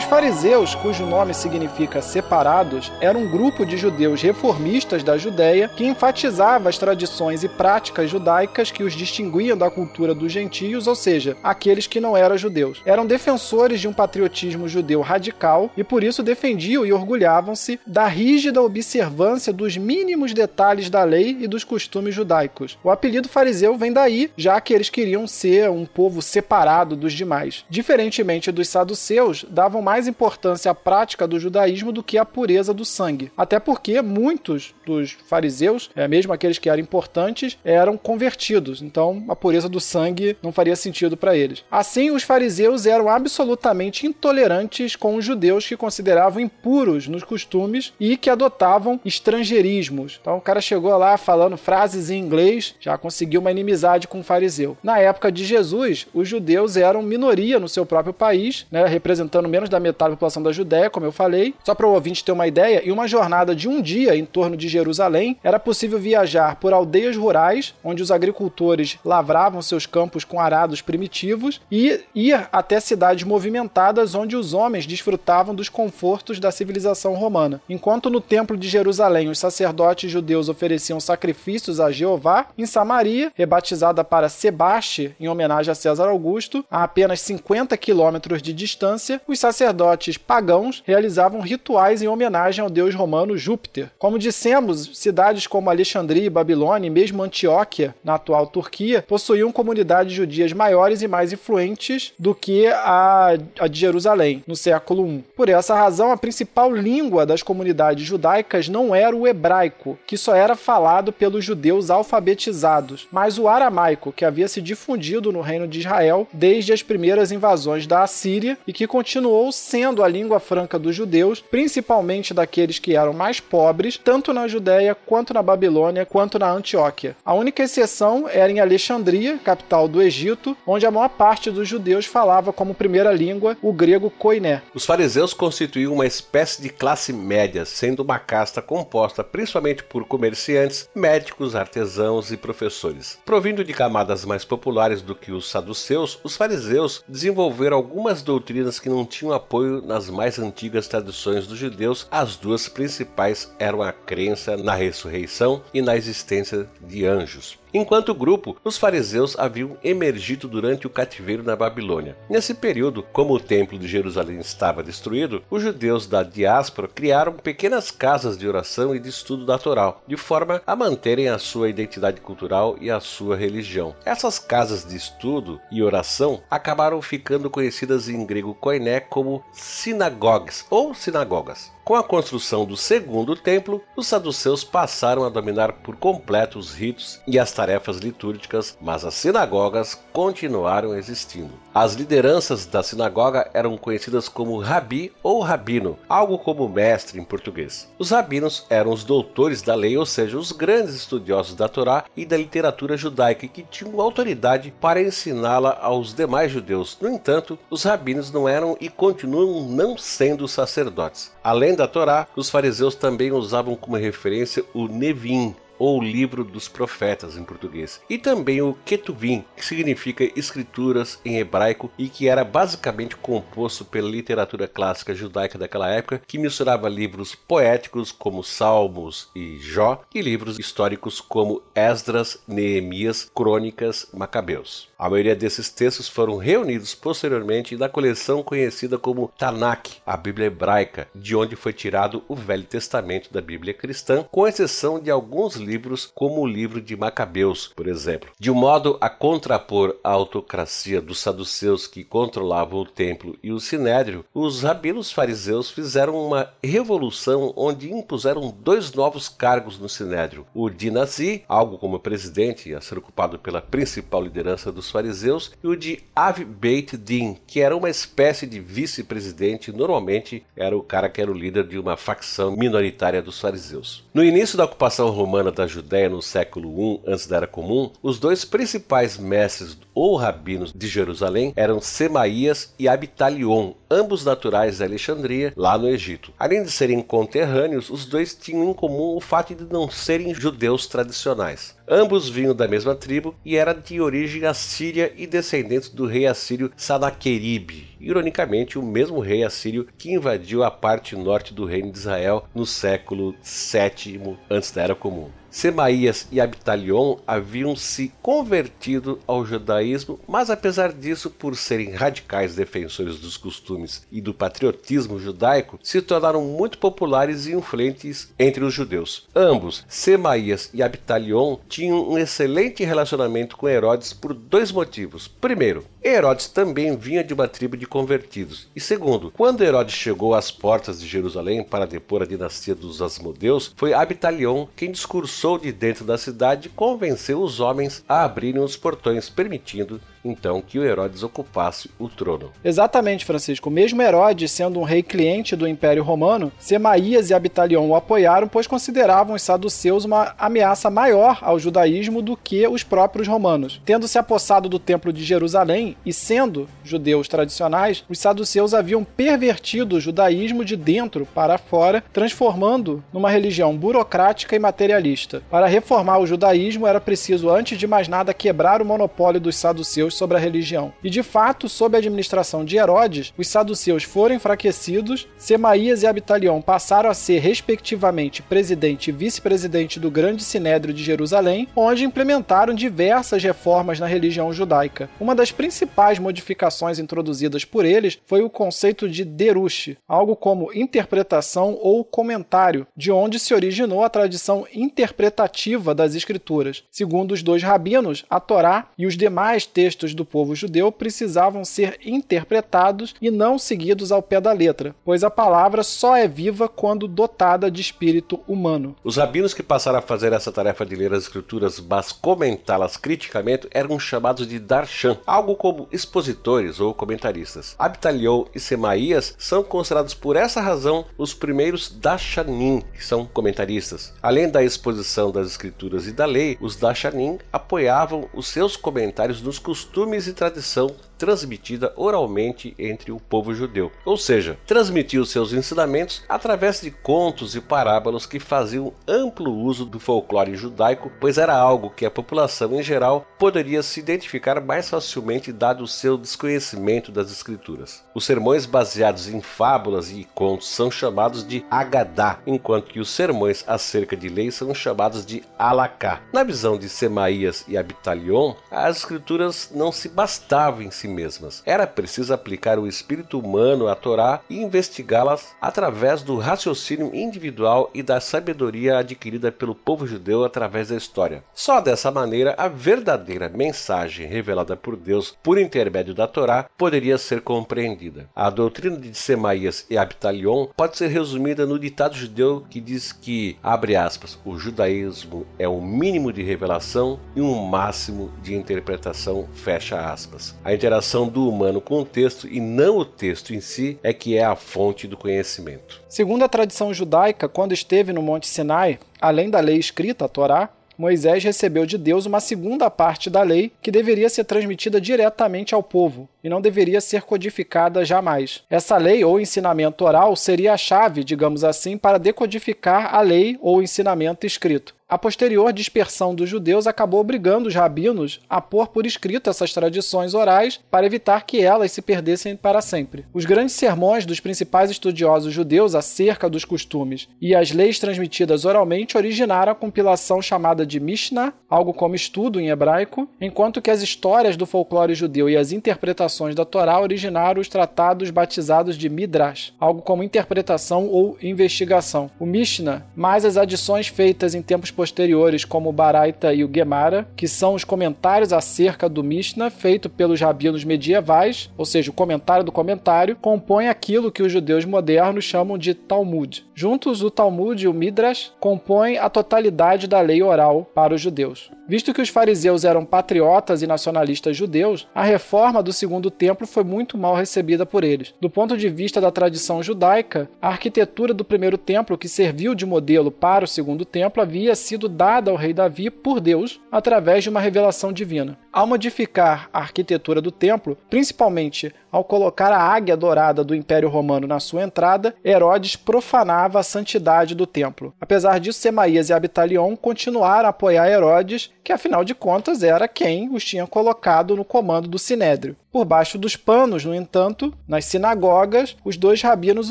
Os fariseus, cujo nome significa separados, eram um grupo de judeus reformistas da Judéia que enfatizava as tradições e práticas judaicas que os distinguiam da cultura dos gentios, ou seja, aqueles que não eram judeus. Eram defensores de um patriotismo judeu radical e por isso defendiam e orgulhavam-se da rígida observância dos mínimos detalhes da lei e dos costumes judaicos. O apelido fariseu vem daí, já que eles queriam ser um povo separado dos demais. Diferentemente dos saduceus, davam mais importância à prática do judaísmo do que à pureza do sangue. Até porque muitos dos fariseus, é, mesmo aqueles que eram importantes, eram convertidos. Então a pureza do sangue não faria sentido para eles. Assim, os fariseus eram absolutamente intolerantes com os judeus que consideravam impuros nos costumes e que adotavam estrangeirismos. Então o cara chegou lá falando frases em inglês, já conseguiu uma inimizade com o fariseu. Na época de Jesus, os judeus eram minoria no seu próprio país, né, representando menos da metade da população da Judéia, como eu falei. Só para o ouvinte ter uma ideia, em uma jornada de um dia em torno de Jerusalém, era possível viajar por aldeias rurais, onde os agricultores lavravam seus campos com arados primitivos, e ir até cidades movimentadas, onde os homens desfrutavam dos confortos da civilização romana. Enquanto no templo de Jerusalém os sacerdotes judeus ofereciam sacrifícios a Jeová, em Samaria, rebatizada para Sebaste, em homenagem a César Augusto, a apenas 50 quilômetros de distância, os sacerdotes sacerdotes pagãos realizavam rituais em homenagem ao deus romano Júpiter. Como dissemos, cidades como Alexandria e Babilônia, e mesmo Antioquia, na atual Turquia, possuíam comunidades judias maiores e mais influentes do que a, a de Jerusalém, no século I. Por essa razão, a principal língua das comunidades judaicas não era o hebraico, que só era falado pelos judeus alfabetizados, mas o aramaico, que havia se difundido no reino de Israel desde as primeiras invasões da Assíria e que continuou sendo a língua franca dos judeus, principalmente daqueles que eram mais pobres, tanto na Judéia quanto na Babilônia, quanto na Antioquia. A única exceção era em Alexandria, capital do Egito, onde a maior parte dos judeus falava como primeira língua o grego koiné. Os fariseus constituíam uma espécie de classe média, sendo uma casta composta principalmente por comerciantes, médicos, artesãos e professores. Provindo de camadas mais populares do que os saduceus, os fariseus desenvolveram algumas doutrinas que não tinham apoio nas mais antigas tradições dos judeus, as duas principais eram a crença na ressurreição e na existência de anjos. Enquanto grupo, os fariseus haviam emergido durante o cativeiro na Babilônia. Nesse período, como o templo de Jerusalém estava destruído, os judeus da diáspora criaram pequenas casas de oração e de estudo da Torá, de forma a manterem a sua identidade cultural e a sua religião. Essas casas de estudo e oração acabaram ficando conhecidas em grego koiné como sinagogas ou sinagogas. Com a construção do segundo templo, os saduceus passaram a dominar por completo os ritos e as tarefas litúrgicas, mas as sinagogas continuaram existindo. As lideranças da sinagoga eram conhecidas como rabi ou rabino, algo como mestre em português. Os rabinos eram os doutores da lei, ou seja, os grandes estudiosos da Torá e da literatura judaica que tinham autoridade para ensiná-la aos demais judeus. No entanto, os rabinos não eram e continuam não sendo sacerdotes. Além da Torá, os fariseus também usavam como referência o Nevim, ou Livro dos Profetas em português, e também o Ketuvim, que significa escrituras em hebraico e que era basicamente composto pela literatura clássica judaica daquela época, que misturava livros poéticos como Salmos e Jó e livros históricos como Esdras, Neemias, Crônicas, Macabeus. A maioria desses textos foram reunidos posteriormente na coleção conhecida como Tanakh, a Bíblia hebraica, de onde foi tirado o Velho Testamento da Bíblia cristã, com exceção de alguns livros como o livro de Macabeus, por exemplo. De um modo a contrapor a autocracia dos saduceus que controlavam o templo e o sinédrio, os rabinos fariseus fizeram uma revolução onde impuseram dois novos cargos no sinédrio: o de Nazi, algo como presidente a ser ocupado pela principal liderança dos fariseus, e o de Av Beit Din, que era uma espécie de vice-presidente, normalmente era o cara que era o líder de uma facção minoritária dos fariseus. No início da ocupação romana da Judéia no século I antes da Era Comum, os dois principais mestres ou rabinos de Jerusalém eram Semaías e Abitalion, ambos naturais de Alexandria, lá no Egito. Além de serem conterrâneos, os dois tinham em comum o fato de não serem judeus tradicionais. Ambos vinham da mesma tribo e eram de origem assíria e descendentes do rei assírio Sanaqueribe, ironicamente o mesmo rei assírio que invadiu a parte norte do reino de Israel no século VII antes da Era Comum. Semaías e Abitalion haviam se convertido ao judaísmo, mas apesar disso, por serem radicais defensores dos costumes e do patriotismo judaico, se tornaram muito populares e influentes entre os judeus. Ambos, Semaías e Abitalion, tinham um excelente relacionamento com Herodes por dois motivos. Primeiro, Herodes também vinha de uma tribo de convertidos. E segundo, quando Herodes chegou às portas de Jerusalém para depor a dinastia dos Asmodeus, foi Abitalion quem discursou de dentro da cidade e convenceu os homens a abrirem os portões, permitindo então que o Herodes ocupasse o trono. Exatamente, Francisco. Mesmo Herodes sendo um rei cliente do Império Romano, Semaías e Abitalion o apoiaram, pois consideravam os saduceus uma ameaça maior ao judaísmo do que os próprios romanos. Tendo se apossado do Templo de Jerusalém e sendo judeus tradicionais, os saduceus haviam pervertido o judaísmo de dentro para fora, transformando numa religião burocrática e materialista. Para reformar o judaísmo era preciso, antes de mais nada, quebrar o monopólio dos saduceus sobre a religião. E de fato, sob a administração de Herodes, os saduceus foram enfraquecidos, Semaías e Abitalion passaram a ser, respectivamente, presidente e vice-presidente do Grande Sinédrio de Jerusalém, onde implementaram diversas reformas na religião judaica. Uma das principais modificações introduzidas por eles foi o conceito de derush, algo como interpretação ou comentário, de onde se originou a tradição interpretativa das escrituras. Segundo os dois rabinos, a Torá e os demais textos textos do povo judeu precisavam ser interpretados e não seguidos ao pé da letra, pois a palavra só é viva quando dotada de espírito humano. Os rabinos que passaram a fazer essa tarefa de ler as escrituras, mas comentá-las criticamente, eram chamados de darshan, algo como expositores ou comentaristas. Abitalion e Semaías são considerados por essa razão os primeiros darshanim, que são comentaristas. Além da exposição das escrituras e da lei, os darshanim apoiavam os seus comentários nos costumes costumes e tradição transmitida oralmente entre o povo judeu, ou seja, transmitiu seus ensinamentos através de contos e parábolas que faziam amplo uso do folclore judaico, pois era algo que a população em geral poderia se identificar mais facilmente dado o seu desconhecimento das escrituras. Os sermões baseados em fábulas e contos são chamados de Agadá, enquanto que os sermões acerca de lei são chamados de Alaká. Na visão de Semaías e Abitalion, as escrituras não se bastavam em si mesmas. Era preciso aplicar o espírito humano à Torá e investigá-las através do raciocínio individual e da sabedoria adquirida pelo povo judeu através da história. Só dessa maneira a verdadeira mensagem revelada por Deus por intermédio da Torá poderia ser compreendida. A doutrina de Semaías e Abitalion pode ser resumida no ditado judeu que diz que, abre aspas, o judaísmo é um mínimo de revelação e um máximo de interpretação, fecha aspas. A interação interação do humano com o texto e não o texto em si é que é a fonte do conhecimento. Segundo a tradição judaica, quando esteve no Monte Sinai, além da lei escrita, a Torá, Moisés recebeu de Deus uma segunda parte da lei que deveria ser transmitida diretamente ao povo e não deveria ser codificada jamais. Essa lei ou ensinamento oral seria a chave, digamos assim, para decodificar a lei ou ensinamento escrito. A posterior dispersão dos judeus acabou obrigando os rabinos a pôr por escrito essas tradições orais para evitar que elas se perdessem para sempre. Os grandes sermões dos principais estudiosos judeus acerca dos costumes e as leis transmitidas oralmente originaram a compilação chamada de Mishnah, algo como estudo em hebraico, enquanto que as histórias do folclore judeu e as interpretações da Torá originaram os tratados batizados de Midrash, algo como interpretação ou investigação. O Mishnah, mais as adições feitas em tempos posteriores como o Baraita e o Gemara, que são os comentários acerca do Mishnah feito pelos rabinos medievais, ou seja, o comentário do comentário, compõem aquilo que os judeus modernos chamam de Talmud. Juntos, o Talmud e o Midrash compõem a totalidade da lei oral para os judeus. Visto que os fariseus eram patriotas e nacionalistas judeus, a reforma do segundo templo foi muito mal recebida por eles. Do ponto de vista da tradição judaica, a arquitetura do primeiro templo, que serviu de modelo para o segundo templo, havia sido dada ao rei Davi por Deus através de uma revelação divina. Ao modificar a arquitetura do templo, principalmente ao colocar a águia dourada do Império Romano na sua entrada, Herodes profanava a santidade do templo. Apesar disso, Semaías e Abitalion continuaram a apoiar Herodes, que afinal de contas era quem os tinha colocado no comando do Sinédrio. Por baixo dos panos, no entanto, nas sinagogas, os dois rabinos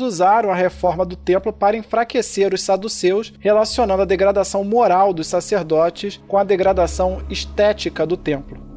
usaram a reforma do templo para enfraquecer os saduceus, relacionando a degradação moral dos sacerdotes com a degradação estética do templo.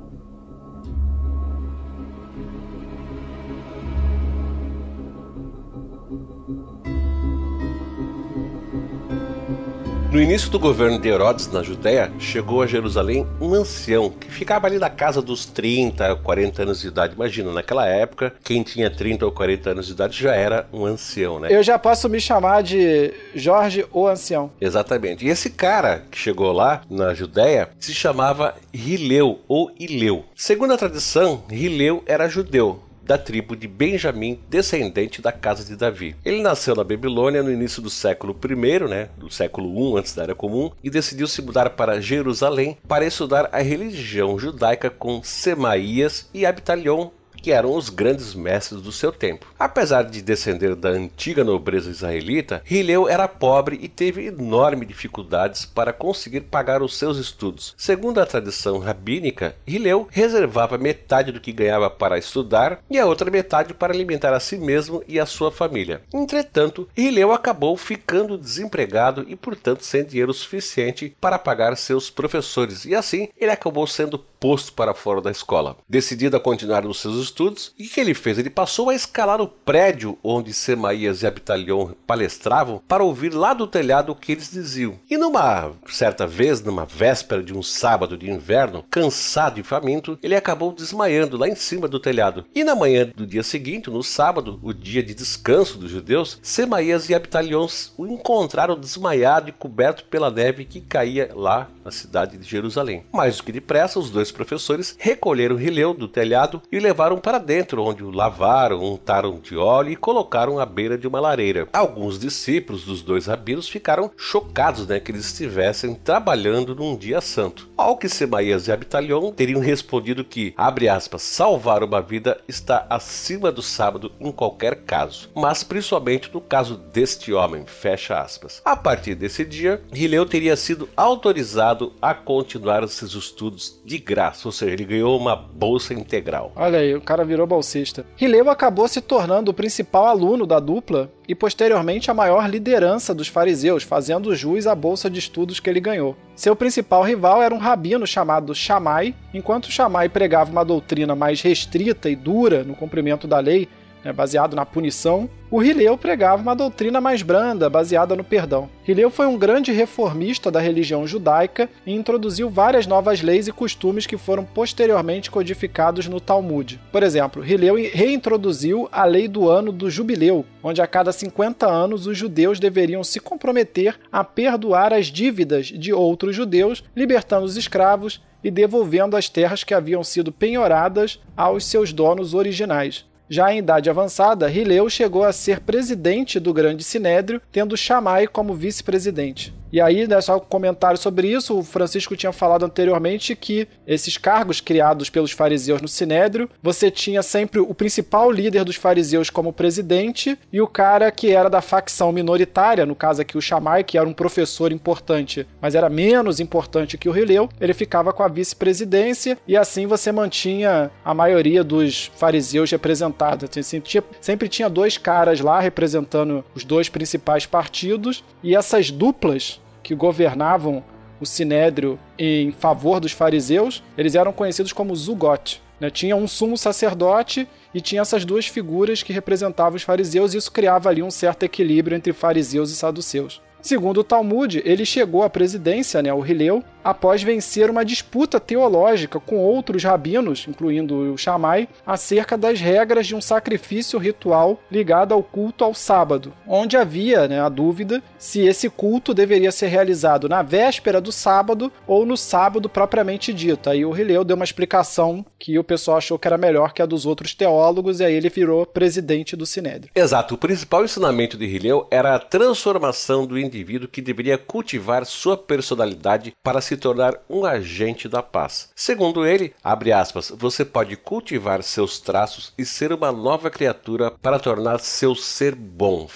No início do governo de Herodes na Judéia, chegou a Jerusalém um ancião que ficava ali da casa dos 30, 40 anos de idade. Imagina, naquela época, quem tinha 30 ou 40 anos de idade já era um ancião, né? Eu já posso me chamar de Jorge o Ancião. Exatamente. E esse cara que chegou lá na Judéia se chamava Rileu ou Ileu. Segundo a tradição, Rileu era judeu, da tribo de Benjamim, descendente da casa de Davi. Ele nasceu na Babilônia no início do século I, né, do século I antes da Era Comum, e decidiu se mudar para Jerusalém para estudar a religião judaica com Semaías e Abitalion, que eram os grandes mestres do seu tempo. Apesar de descender da antiga nobreza israelita, Hileu era pobre e teve enormes dificuldades para conseguir pagar os seus estudos. Segundo a tradição rabínica, Hileu reservava metade do que ganhava para estudar e a outra metade para alimentar a si mesmo e a sua família. Entretanto, Hileu acabou ficando desempregado e, portanto, sem dinheiro suficiente para pagar seus professores, e assim ele acabou sendo posto para fora da escola. Decidido a continuar nos seus estudos, o que ele fez? Ele passou a escalar o prédio onde Semaías e Abitalion palestravam para ouvir lá do telhado o que eles diziam. E numa certa vez, numa véspera de um sábado de inverno, cansado e faminto, ele acabou desmaiando lá em cima do telhado. E na manhã do dia seguinte, no sábado, o dia de descanso dos judeus, Semaías e Abitalion o encontraram desmaiado e coberto pela neve que caía lá na cidade de Jerusalém. Mais do que depressa, os dois professores recolheram Rileu do telhado e levaram para dentro, onde o lavaram, untaram de óleo e colocaram à beira de uma lareira. Alguns discípulos dos dois rabinos ficaram chocados né, que eles estivessem trabalhando num dia santo. Ao que Semaías e Abitalion teriam respondido que, abre aspas, salvar uma vida está acima do sábado em qualquer caso, mas principalmente no caso deste homem, fecha aspas. A partir desse dia, Rileu teria sido autorizado a continuar seus estudos de graça, ou seja, ele ganhou uma bolsa integral. Olha aí, o cara virou bolsista. Rileu acabou se tornando o principal aluno da dupla e posteriormente a maior liderança dos fariseus, fazendo jus à bolsa de estudos que ele ganhou. Seu principal rival era um rabino chamado Shammai, enquanto Shammai pregava uma doutrina mais restrita e dura no cumprimento da lei, né, baseado na punição, o Rileu pregava uma doutrina mais branda, baseada no perdão. Rileu foi um grande reformista da religião judaica e introduziu várias novas leis e costumes que foram posteriormente codificados no Talmud. Por exemplo, Rileu reintroduziu a lei do ano do jubileu, onde a cada 50 anos os judeus deveriam se comprometer a perdoar as dívidas de outros judeus, libertando os escravos e devolvendo as terras que haviam sido penhoradas aos seus donos originais. Já em idade avançada, Rileu chegou a ser presidente do Grande Sinédrio, tendo Shammai como vice-presidente. E aí, né, só um comentário sobre isso, o Francisco tinha falado anteriormente que esses cargos criados pelos fariseus no Sinédrio, você tinha sempre o principal líder dos fariseus como presidente e o cara que era da facção minoritária, no caso aqui o Shammai, que era um professor importante, mas era menos importante que o Rileu, ele ficava com a vice-presidência e assim você mantinha a maioria dos fariseus representados. Assim, tinha, sempre tinha dois caras lá representando os dois principais partidos e essas duplas que governavam o sinédrio em favor dos fariseus, eles eram conhecidos como zugote. Né? Tinha um sumo sacerdote e tinha essas duas figuras que representavam os fariseus, e isso criava ali um certo equilíbrio entre fariseus e saduceus. Segundo o Talmud, ele chegou à presidência, né, o Rileu, após vencer uma disputa teológica com outros rabinos, incluindo o Shammai, acerca das regras de um sacrifício ritual ligado ao culto ao sábado, onde havia né, a dúvida se esse culto deveria ser realizado na véspera do sábado ou no sábado propriamente dito. Aí o Rileu deu uma explicação que o pessoal achou que era melhor que a dos outros teólogos e aí ele virou presidente do Sinédrio. Exato. O principal ensinamento de Rileu era a transformação do indivíduo que deveria cultivar sua personalidade para se tornar um agente da paz. Segundo ele, aspas, você pode cultivar seus traços e ser uma nova criatura para tornar seu ser bom.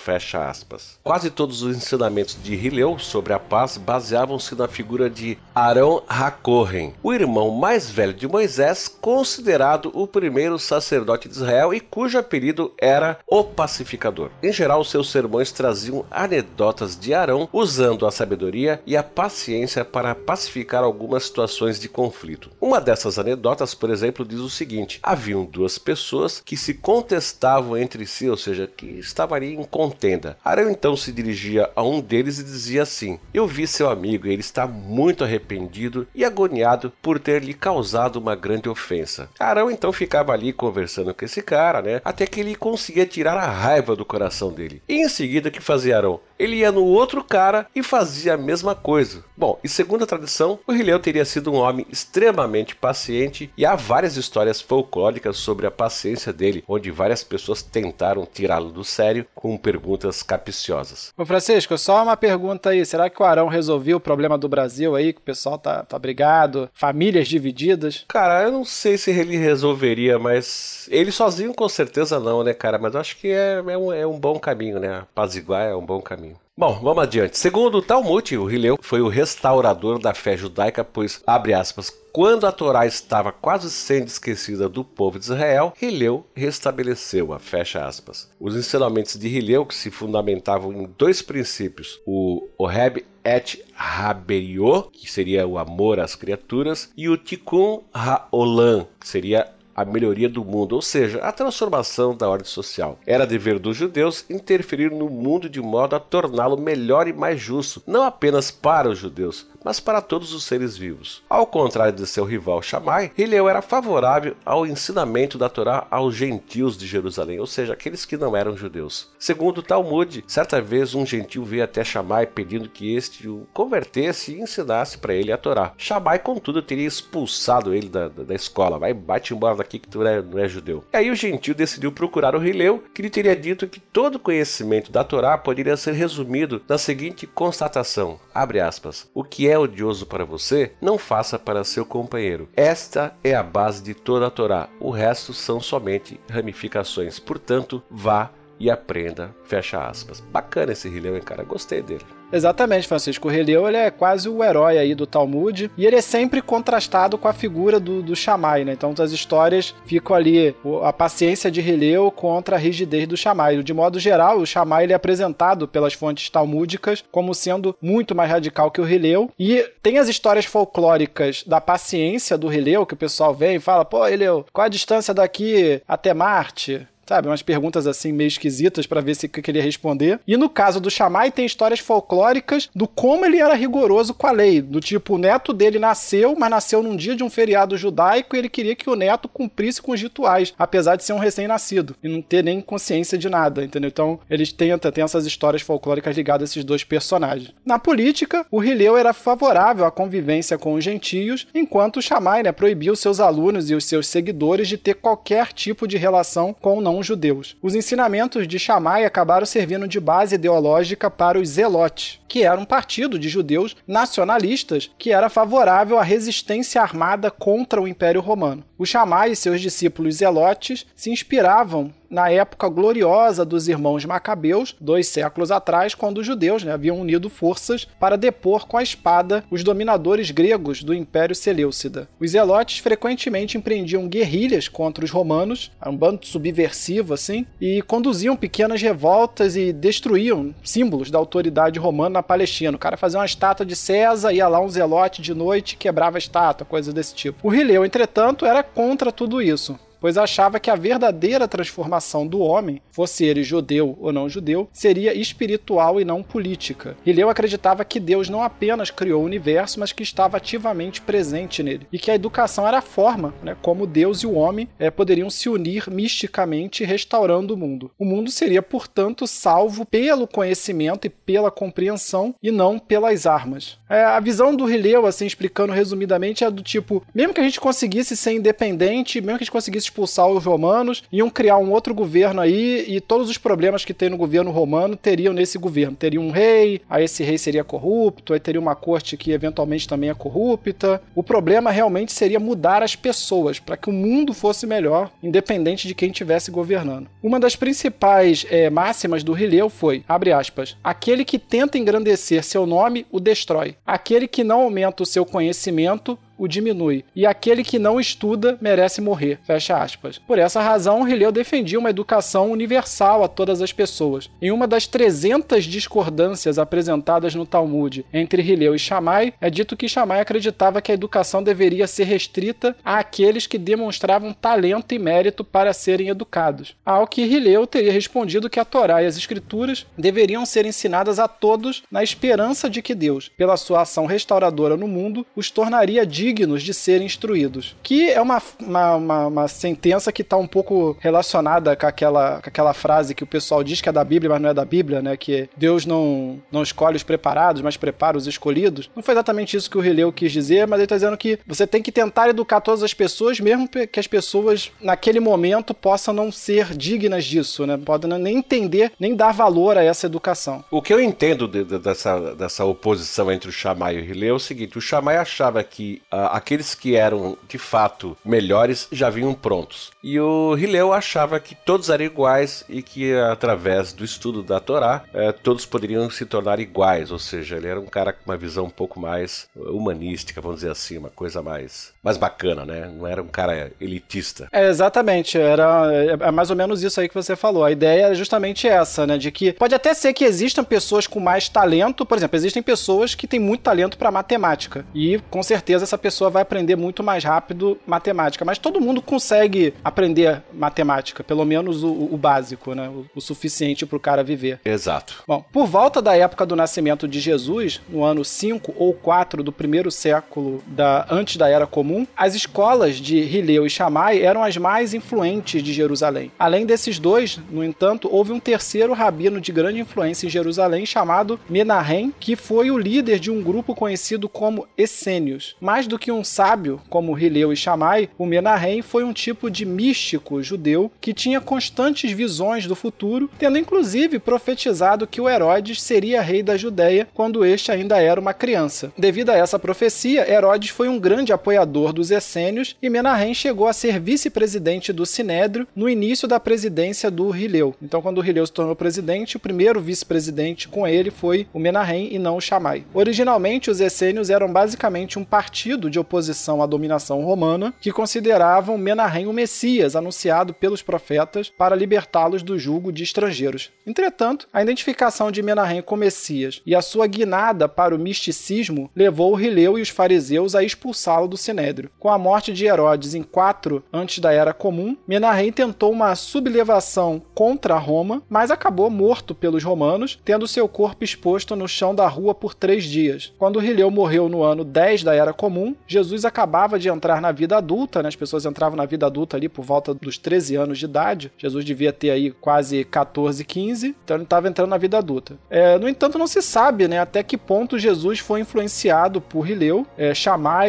Quase todos os ensinamentos de Hillel sobre a paz baseavam-se na figura de Arão Hakohen, o irmão mais velho de Moisés, considerado o primeiro sacerdote de Israel e cujo apelido era o pacificador. Em geral, seus sermões traziam anedotas de Arão usando a sabedoria e a paciência para pacificar algumas situações de conflito. Uma dessas anedotas, por exemplo, diz o seguinte: haviam duas pessoas que se contestavam entre si, ou seja, que estavam ali em contenda. Arão então se dirigia a um deles e dizia assim: Eu vi seu amigo, ele está muito arrependido e agoniado por ter lhe causado uma grande ofensa. Arão então ficava ali conversando com esse cara, né? Até que ele conseguia tirar a raiva do coração dele. E em seguida, que fazia Arão? Ele ia no outro cara e fazia a mesma coisa. Bom, e segundo a tradição, o Rileu teria sido um homem extremamente paciente e há várias histórias folclóricas sobre a paciência dele, onde várias pessoas tentaram tirá-lo do sério com perguntas capciosas. Ô Francisco, só uma pergunta aí, será que o Arão resolveu o problema do Brasil aí, que o pessoal tá, tá brigado, famílias divididas? Cara, eu não sei se ele resolveria, mas ele sozinho com certeza não, né, cara, mas eu acho que é, é, um, é um bom caminho, né, apaziguar é um bom caminho. Bom, vamos adiante. Segundo o Talmud, o Hileu foi o restaurador da fé judaica, pois, abre aspas, quando a Torá estava quase sendo esquecida do povo de Israel, Hileu restabeleceu-a, fecha aspas. Os ensinamentos de Hileu, que se fundamentavam em dois princípios, o Oreb et Haberio, que seria o amor às criaturas, e o Tikkun Ha'olam, que seria a melhoria do mundo, ou seja, a transformação da ordem social. Era dever dos judeus interferir no mundo de modo a torná-lo melhor e mais justo, não apenas para os judeus, mas para todos os seres vivos. Ao contrário de seu rival Shammai, Hileu era favorável ao ensinamento da Torá aos gentios de Jerusalém, ou seja, aqueles que não eram judeus. Segundo Talmud, certa vez um gentil veio até Shammai pedindo que este o convertesse e ensinasse para ele a Torá. Shammai, contudo, teria expulsado ele da, da, da escola. Vai, bate embora daqui que tu não é, não é judeu. E aí o gentil decidiu procurar o Hileu, que lhe teria dito que todo conhecimento da Torá poderia ser resumido na seguinte constatação, abre aspas, o que é odioso para você, não faça para seu companheiro. Esta é a base de toda a Torá. O resto são somente ramificações. Portanto, vá e aprenda. Fecha aspas. Bacana esse Hileu, hein, cara? Gostei dele. Exatamente, Francisco. O Releu ele é quase o herói aí do Talmud e ele é sempre contrastado com a figura do, do Shammai, né? Então as histórias ficam ali a paciência de Releu contra a rigidez do Shammai. De modo geral, o Shammai ele é apresentado pelas fontes talmúdicas como sendo muito mais radical que o Releu e tem as histórias folclóricas da paciência do Releu que o pessoal vem e fala: "Pô, Releu, qual a distância daqui até Marte?" Sabe? Umas perguntas assim meio esquisitas para ver se que ele ia responder. E no caso do Shammai tem histórias folclóricas do como ele era rigoroso com a lei, do tipo o neto dele nasceu, mas nasceu num dia de um feriado judaico e ele queria que o neto cumprisse com os rituais, apesar de ser um recém-nascido e não ter nem consciência de nada, entendeu? Então eles tentam tem essas histórias folclóricas ligadas a esses dois personagens. Na política, o Rileu era favorável à convivência com os gentios, enquanto o Shammai né, proibiu seus alunos e os seus seguidores de ter qualquer tipo de relação com o não judeus. Os ensinamentos de Shammai acabaram servindo de base ideológica para os Zelotes, que era um partido de judeus nacionalistas que era favorável à resistência armada contra o Império Romano. O Shammai e seus discípulos Zelotes se inspiravam na época gloriosa dos irmãos Macabeus, dois séculos atrás, quando os judeus né, haviam unido forças para depor com a espada os dominadores gregos do Império Seleucida. Os zelotes frequentemente empreendiam guerrilhas contra os romanos, um bando subversivo assim, e conduziam pequenas revoltas e destruíam símbolos da autoridade romana na Palestina. O cara fazia uma estátua de César, ia lá um zelote de noite, quebrava a estátua, coisa desse tipo. O Rileu, entretanto, era contra tudo isso pois achava que a verdadeira transformação do homem, fosse ele judeu ou não judeu, seria espiritual e não política. Hileu acreditava que Deus não apenas criou o universo, mas que estava ativamente presente nele, e que a educação era a forma né, como Deus e o homem é, poderiam se unir misticamente, restaurando o mundo. O mundo seria, portanto, salvo pelo conhecimento e pela compreensão, e não pelas armas. É, a visão do Hileu, assim, explicando resumidamente, é do tipo: mesmo que a gente conseguisse ser independente, mesmo que a gente conseguisse expulsar os romanos, iam criar um outro governo aí, e todos os problemas que tem no governo romano teriam nesse governo. Teria um rei, aí esse rei seria corrupto, aí teria uma corte que eventualmente também é corrupta. O problema realmente seria mudar as pessoas, para que o mundo fosse melhor, independente de quem estivesse governando. Uma das principais é, máximas do Rileu foi, abre aspas, aquele que tenta engrandecer seu nome o destrói. Aquele que não aumenta o seu conhecimento o diminui, e aquele que não estuda merece morrer. Fecha aspas. Por essa razão, Rileu defendia uma educação universal a todas as pessoas. Em uma das 300 discordâncias apresentadas no Talmud entre Rileu e Shammai, é dito que Shammai acreditava que a educação deveria ser restrita àqueles que demonstravam talento e mérito para serem educados. Ao que Rileu teria respondido que a Torá e as Escrituras deveriam ser ensinadas a todos na esperança de que Deus, pela sua ação restauradora no mundo, os tornaria dignos dignos de serem instruídos. Que é uma, uma, uma, uma sentença que está um pouco relacionada com aquela, com aquela frase que o pessoal diz que é da Bíblia, mas não é da Bíblia, né? Que Deus não, não escolhe os preparados, mas prepara os escolhidos. Não foi exatamente isso que o Rileu quis dizer, mas ele está dizendo que você tem que tentar educar todas as pessoas, mesmo que as pessoas, naquele momento, possam não ser dignas disso, né? Podem nem entender, nem dar valor a essa educação. O que eu entendo de, de, dessa, dessa oposição entre o Shammai e o Rileu é o seguinte: o Shammai achava que uh, aqueles que eram de fato melhores já vinham prontos. E o Hileu achava que todos eram iguais e que através do estudo da Torá uh, todos poderiam se tornar iguais, ou seja, ele era um cara com uma visão um pouco mais humanística, vamos dizer assim, uma coisa mais, mais bacana, né? Não era um cara elitista. É, exatamente, era é, mais ou menos isso aí que você falou. A ideia é justamente essa, né? De que pode até ser que existam pessoas com mais talento, por exemplo, existem pessoas que têm muito talento para matemática e com certeza essa pessoa vai aprender muito mais rápido matemática. Mas todo mundo consegue aprender matemática, pelo menos o, o básico, né? O, o suficiente para o cara viver. Exato. Bom, por volta da época do nascimento de Jesus, no ano 5 ou 4 do primeiro século da, antes da Era Comum, as escolas de Hileu e Shammai eram as mais influentes de Jerusalém. Além desses dois, no entanto, houve um terceiro rabino de grande influência em Jerusalém chamado Menahem, que foi o líder de um grupo conhecido como Essênios. Mais do que um sábio, como Hileu e Shammai, o Menahem foi um tipo de místico judeu que tinha constantes visões do futuro, tendo inclusive profetizado que o Herodes seria rei da Judéia quando este ainda era uma criança. Devido a essa profecia, Herodes foi um grande apoiador dos essênios e Menahem chegou a ser vice-presidente do Sinédrio no início da presidência do Hileu. Então, quando o Hileu se tornou presidente, o primeiro vice-presidente com ele foi o Menahem e não o Shammai. Originalmente, os essênios eram basicamente um partido partido de oposição à dominação romana que consideravam Menahem o Messias anunciado pelos profetas para libertá-los do jugo de estrangeiros. Entretanto, a identificação de Menahem com Messias e a sua guinada para o misticismo levou o Rileu e os fariseus a expulsá-lo do Sinédrio. Com a morte de Herodes em 4 antes da Era Comum, Menahem tentou uma sublevação contra Roma, mas acabou morto pelos romanos, tendo seu corpo exposto no chão da rua por três dias. Quando Rileu morreu no ano 10 da Era Comum, Jesus acabava de entrar na vida adulta, né? As pessoas entravam na vida adulta ali por volta dos 13 anos de idade. Jesus devia ter aí quase 14, 15, então ele estava entrando na vida adulta. É, no entanto, não se sabe, né, até que ponto Jesus foi influenciado por Hileu, é,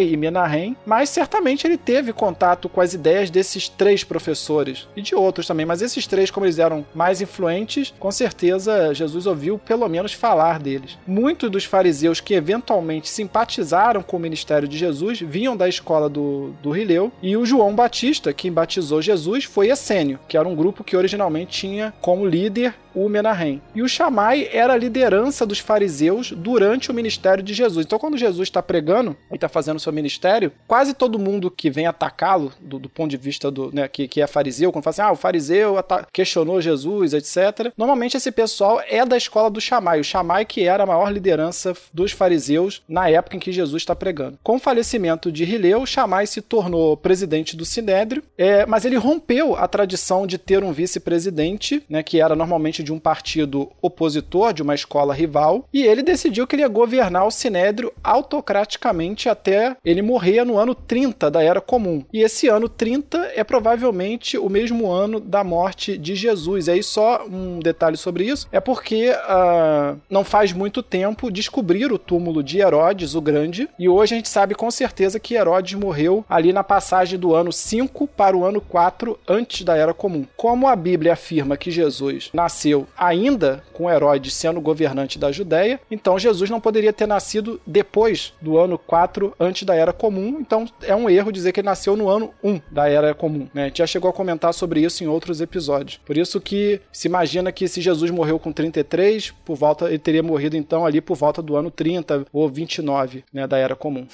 e Menahem, mas certamente ele teve contato com as ideias desses três professores e de outros também, mas esses três, como eles eram mais influentes, com certeza Jesus ouviu pelo menos falar deles. Muitos dos fariseus que eventualmente simpatizaram com o ministério de Jesus vinham da escola do, do Rileu, e o João Batista, quem batizou Jesus, foi Essênio, que era um grupo que originalmente tinha como líder o Menahem. E o Shammai era a liderança dos fariseus durante o ministério de Jesus. Então, quando Jesus está pregando e está fazendo o seu ministério, quase todo mundo que vem atacá-lo, do, do, ponto de vista do né, que, que é fariseu, quando fala assim, ah, o fariseu questionou Jesus, etc. Normalmente esse pessoal é da escola do Shammai. O Shammai que era a maior liderança dos fariseus na época em que Jesus está pregando. Com o falecimento de Rileu, Chamais se tornou presidente do Sinédrio, é, mas ele rompeu a tradição de ter um vice-presidente, né, que era normalmente de um partido opositor, de uma escola rival, e ele decidiu que ele ia governar o Sinédrio autocraticamente até ele morrer no ano 30 da Era Comum. E esse ano 30 é provavelmente o mesmo ano da morte de Jesus. E aí só um detalhe sobre isso, é porque uh, não faz muito tempo descobriram o túmulo de Herodes o Grande, e hoje a gente sabe com certeza que Herodes morreu ali na passagem do ano 5 para o ano 4 antes da Era Comum. Como a Bíblia afirma que Jesus nasceu ainda com Herodes sendo governante da Judéia, então Jesus não poderia ter nascido depois do ano 4 antes da Era Comum, então é um erro dizer que ele nasceu no ano 1 da Era Comum. Né? A gente já chegou a comentar sobre isso em outros episódios. Por isso que se imagina que se Jesus morreu com 33, por volta ele teria morrido então ali por volta do ano 30 ou 29 né, da Era Comum.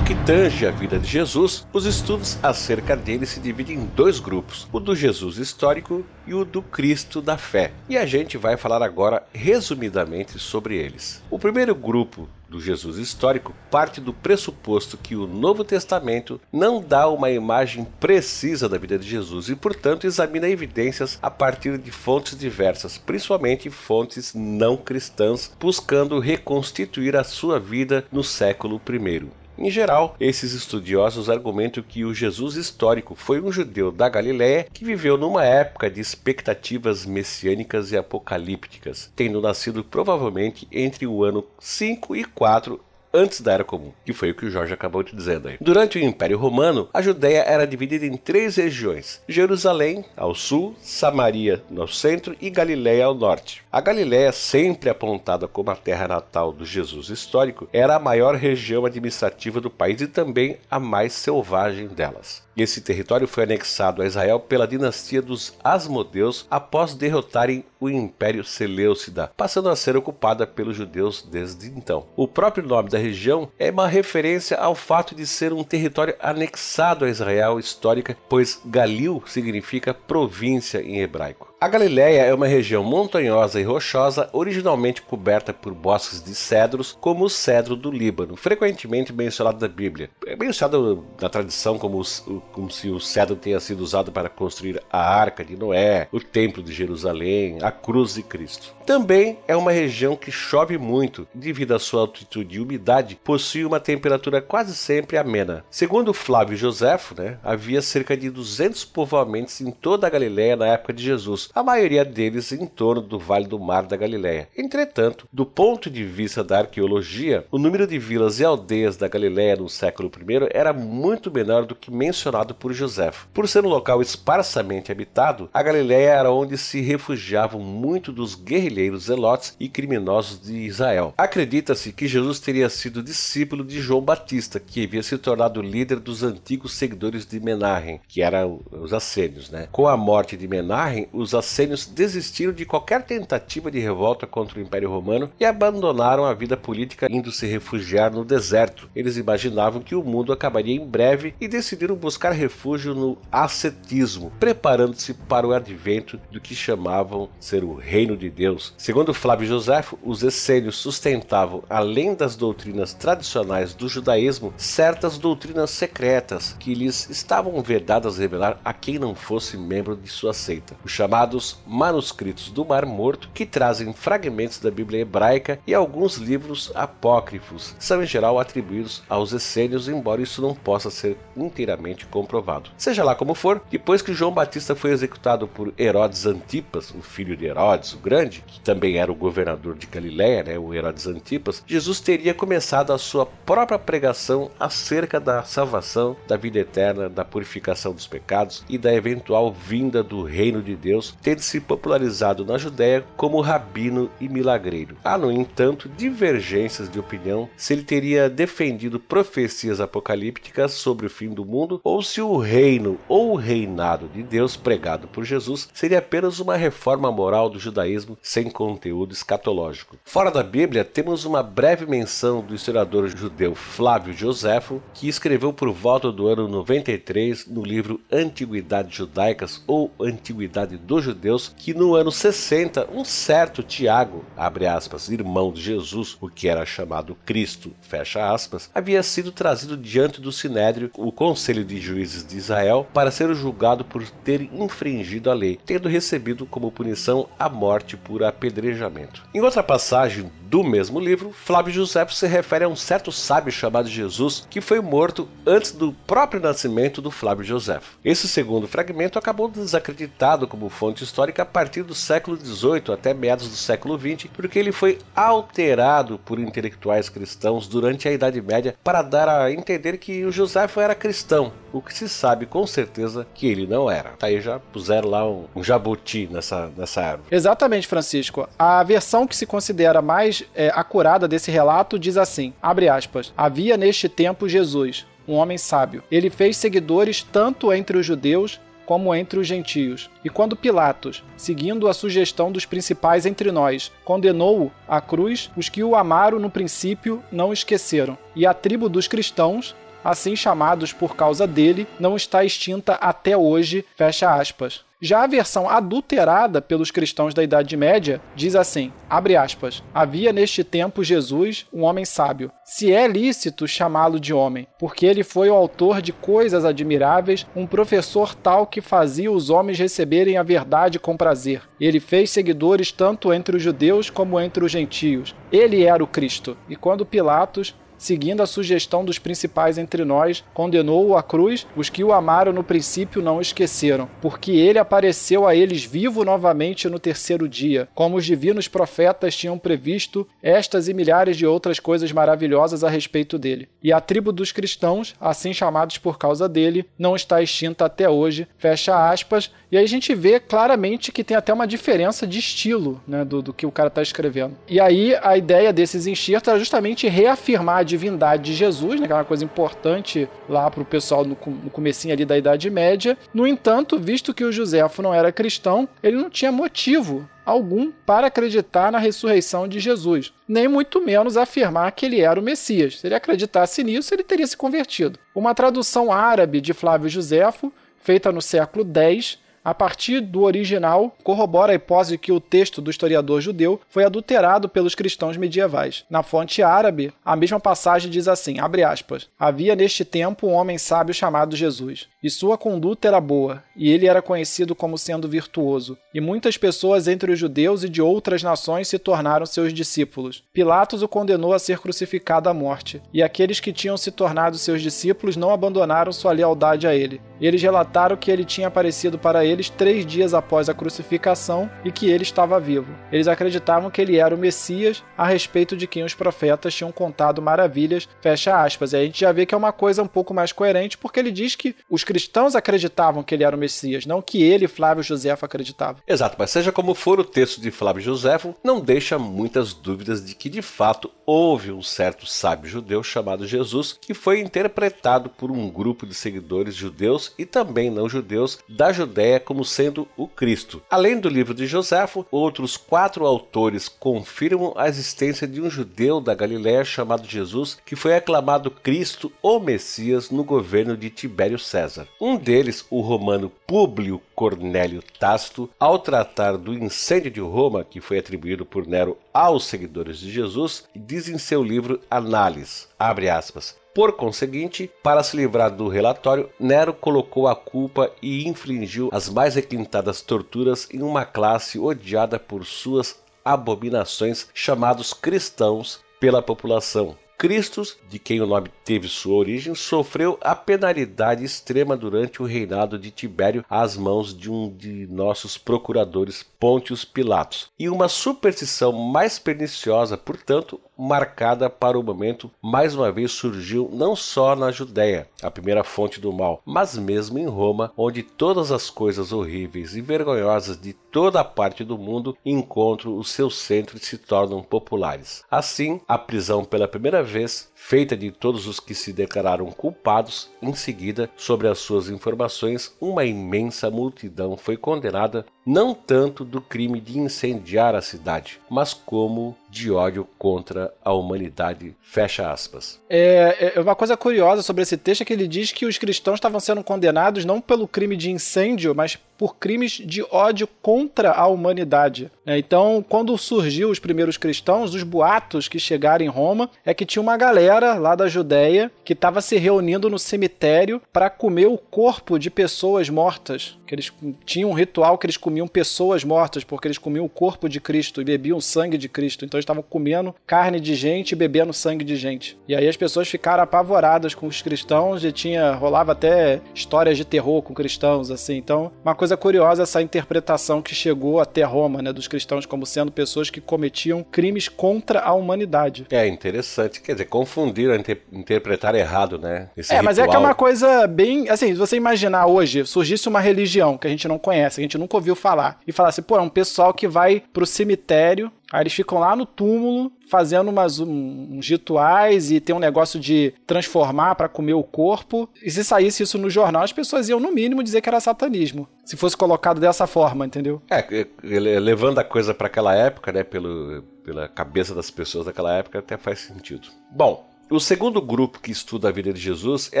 Tange a vida de Jesus, os estudos acerca dele se dividem em dois grupos: o do Jesus histórico e o do Cristo da fé. E a gente vai falar agora resumidamente sobre eles. O primeiro grupo do Jesus histórico parte do pressuposto que o Novo Testamento não dá uma imagem precisa da vida de Jesus e, portanto, examina evidências a partir de fontes diversas, principalmente fontes não cristãs, buscando reconstituir a sua vida no século I. Em geral, esses estudiosos argumentam que o Jesus histórico foi um judeu da Galiléia que viveu numa época de expectativas messiânicas e apocalípticas, tendo nascido provavelmente entre o ano 5 e 4 antes da Era Comum, que foi o que o Jorge acabou de dizendo aí. Durante o Império Romano, a Judéia era dividida em três regiões: Jerusalém ao sul, Samaria no centro e Galiléia ao norte. A Galiléia, sempre apontada como a terra natal do Jesus histórico, era a maior região administrativa do país e também a mais selvagem delas. Esse território foi anexado a Israel pela dinastia dos Asmodeus após derrotarem o Império Seleucida, passando a ser ocupada pelos judeus desde então. O próprio nome da região é uma referência ao fato de ser um território anexado a Israel histórica, pois Galil significa província em hebraico. A Galiléia é uma região montanhosa e rochosa, originalmente coberta por bosques de cedros, como o cedro do Líbano, frequentemente mencionado na Bíblia. É mencionado na tradição como, como se o cedro tenha sido usado para construir a Arca de Noé, o Templo de Jerusalém, a Cruz de Cristo. Também é uma região que chove muito, devido à sua altitude e umidade, possui uma temperatura quase sempre amena. Segundo Flávio Joséfo, né, havia cerca de 200 povoamentos em toda a Galiléia na época de Jesus, a maioria deles em torno do Vale do Mar da Galileia. Entretanto, do ponto de vista da arqueologia, o número de vilas e aldeias da Galileia no século I era muito menor do que mencionado por José. Por ser um local esparsamente habitado, a Galileia era onde se refugiavam muito dos guerrilheiros zelotes e criminosos de Israel. Acredita-se que Jesus teria sido discípulo de João Batista, que havia se tornado líder dos antigos seguidores de Menahem, que eram os assênios. Né? Com a morte de Menahem, os assênios desistiram de qualquer tentativa de revolta contra o Império Romano e abandonaram a vida política indo se refugiar no deserto. Eles imaginavam que o mundo acabaria em breve e decidiram buscar refúgio no ascetismo, preparando-se para o advento do que chamavam ser o reino de Deus. Segundo Flávio Josefo, os essênios sustentavam, além das doutrinas tradicionais do judaísmo, certas doutrinas secretas que lhes estavam vedadas revelar a quem não fosse membro de sua seita. O chamado chamados Manuscritos do Mar Morto, que trazem fragmentos da Bíblia hebraica e alguns livros apócrifos. São em geral atribuídos aos essênios, embora isso não possa ser inteiramente comprovado. Seja lá como for, depois que João Batista foi executado por Herodes Antipas, o filho de Herodes o Grande, que também era o governador de Galiléia, né, o Herodes Antipas, Jesus teria começado a sua própria pregação acerca da salvação, da vida eterna, da purificação dos pecados e da eventual vinda do reino de Deus tendo se popularizado na Judéia como rabino e milagreiro. Há, no entanto, divergências de opinião se ele teria defendido profecias apocalípticas sobre o fim do mundo ou se o reino ou o reinado de Deus pregado por Jesus seria apenas uma reforma moral do judaísmo sem conteúdo escatológico. Fora da Bíblia, temos uma breve menção do historiador judeu Flávio Joséfo, que escreveu por volta do ano 93 no livro Antiguidades Judaicas ou Antiguidade dos Judeus, que no ano 60 um certo Tiago, aspas, irmão de Jesus, o que era chamado Cristo, aspas, havia sido trazido diante do Sinédrio, o Conselho de Juízes de Israel, para ser julgado por ter infringido a lei, tendo recebido como punição a morte por apedrejamento. Em outra passagem do mesmo livro, Flávio José se refere a um certo sábio chamado Jesus que foi morto antes do próprio nascimento do Flávio José. Esse segundo fragmento acabou desacreditado como fonte histórica a partir do século XVIII até meados do século XX, porque ele foi alterado por intelectuais cristãos durante a Idade Média para dar a entender que o José era cristão, o que se sabe com certeza que ele não era. Tá aí já puseram lá um, um jabuti nessa, nessa árvore. Exatamente, Francisco. A versão que se considera mais é, acurada desse relato diz assim: abre aspas, havia neste tempo Jesus, um homem sábio. Ele fez seguidores tanto entre os judeus como entre os gentios. E quando Pilatos, seguindo a sugestão dos principais entre nós, condenou-o à cruz, os que o amaram no princípio não esqueceram. E a tribo dos cristãos, assim chamados por causa dele, não está extinta até hoje. Fecha aspas. Já a versão adulterada pelos cristãos da Idade Média diz assim: abre aspas, havia neste tempo Jesus, um homem sábio. Se é lícito chamá-lo de homem, porque ele foi o autor de coisas admiráveis, um professor tal que fazia os homens receberem a verdade com prazer. Ele fez seguidores tanto entre os judeus como entre os gentios. Ele era o Cristo. E quando Pilatos seguindo a sugestão dos principais entre nós, condenou-o à cruz, os que o amaram no princípio não esqueceram, porque ele apareceu a eles vivo novamente no terceiro dia, como os divinos profetas tinham previsto estas e milhares de outras coisas maravilhosas a respeito dele. E a tribo dos cristãos, assim chamados por causa dele, não está extinta até hoje, fecha aspas, e aí a gente vê claramente que tem até uma diferença de estilo né, do, do que o cara está escrevendo. E aí a ideia desses enxertos era justamente reafirmar divindade de Jesus, né, que é uma coisa importante lá para o pessoal no, no comecinho ali da Idade Média. No entanto, visto que o Joséfo não era cristão, ele não tinha motivo algum para acreditar na ressurreição de Jesus, nem muito menos afirmar que ele era o Messias. Se ele acreditasse nisso, ele teria se convertido. Uma tradução árabe de Flávio Joséfo, feita no século X, a partir do original, corrobora a hipótese que o texto do historiador judeu foi adulterado pelos cristãos medievais. Na fonte árabe, a mesma passagem diz assim, aspas, Havia neste tempo um homem sábio chamado Jesus, e sua conduta era boa, e ele era conhecido como sendo virtuoso. E muitas pessoas entre os judeus e de outras nações se tornaram seus discípulos. Pilatos o condenou a ser crucificado à morte, e aqueles que tinham se tornado seus discípulos não abandonaram sua lealdade a ele. Eles relataram que ele tinha aparecido para três dias após a crucificação e que ele estava vivo. Eles acreditavam que ele era o Messias, a respeito de quem os profetas tinham contado maravilhas, fecha aspas. E a gente já vê que é uma coisa um pouco mais coerente, porque ele diz que os cristãos acreditavam que ele era o Messias, não que ele, Flávio Josefo, acreditava. Exato, mas seja como for o texto de Flávio Josefo, não deixa muitas dúvidas de que de fato houve um certo sábio judeu chamado Jesus que foi interpretado por um grupo de seguidores judeus e também não judeus da Judéia como sendo o Cristo. Além do livro de Joséfo, outros quatro autores confirmam a existência de um judeu da Galiléia chamado Jesus que foi aclamado Cristo ou Messias no governo de Tibério César. Um deles, o romano Públio Cornélio Tácito, ao tratar do incêndio de Roma que foi atribuído por Nero aos seguidores de Jesus, diz em seu livro Análise, abre aspas, por conseguinte, para se livrar do relatório, Nero colocou a culpa e infligiu as mais requintadas torturas em uma classe odiada por suas abominações, chamados cristãos pela população. Cristos, de quem o nome teve sua origem, sofreu a penalidade extrema durante o reinado de Tibério às mãos de um de nossos procuradores, Pôntios Pilatos. E uma superstição mais perniciosa, portanto, marcada para o momento mais uma vez surgiu não só na Judéia, a primeira fonte do mal, mas mesmo em Roma, onde todas as coisas horríveis e vergonhosas de toda a parte do mundo encontram o seu centro e se tornam populares. Assim, a prisão pela primeira vez feita de todos os que se declararam culpados, em seguida, sobre as suas informações, uma imensa multidão foi condenada não tanto do crime de incendiar a cidade, mas como de ódio contra a humanidade. Fecha aspas. É, é, uma coisa curiosa sobre esse texto é que ele diz que os cristãos estavam sendo condenados não pelo crime de incêndio, mas por crimes de ódio contra a humanidade. É, então, quando surgiu os primeiros cristãos, os boatos que chegaram em Roma é que tinha uma galera lá da Judéia que estava se reunindo no cemitério para comer o corpo de pessoas mortas. Que eles tinham um ritual que eles comiam pessoas mortas, porque eles comiam o corpo de Cristo e bebiam sangue de Cristo. Então eles estavam comendo carne de gente e bebendo sangue de gente. E aí as pessoas ficaram apavoradas com os cristãos e tinha rolava até histórias de terror com cristãos assim. Então, uma coisa curiosa essa interpretação que chegou até Roma, né, dos cristãos como sendo pessoas que cometiam crimes contra a humanidade. É interessante, quer dizer, confundiram, inter interpretar errado, né? Esse é, ritual. mas é que é uma coisa bem, assim, se você imaginar hoje, surgisse uma religião que a gente não conhece, a gente nunca ouviu falar, e falasse, pô, é um pessoal que vai pro cemitério Aí eles ficam lá no túmulo fazendo umas, um, uns rituais e tem um negócio de transformar para comer o corpo. E se saísse isso no jornal, as pessoas iam, no mínimo, dizer que era satanismo. Se fosse colocado dessa forma, entendeu? É, levando a coisa para aquela época, né, pelo, pela cabeça das pessoas daquela época, até faz sentido. Bom, o segundo grupo que estuda a vida de Jesus é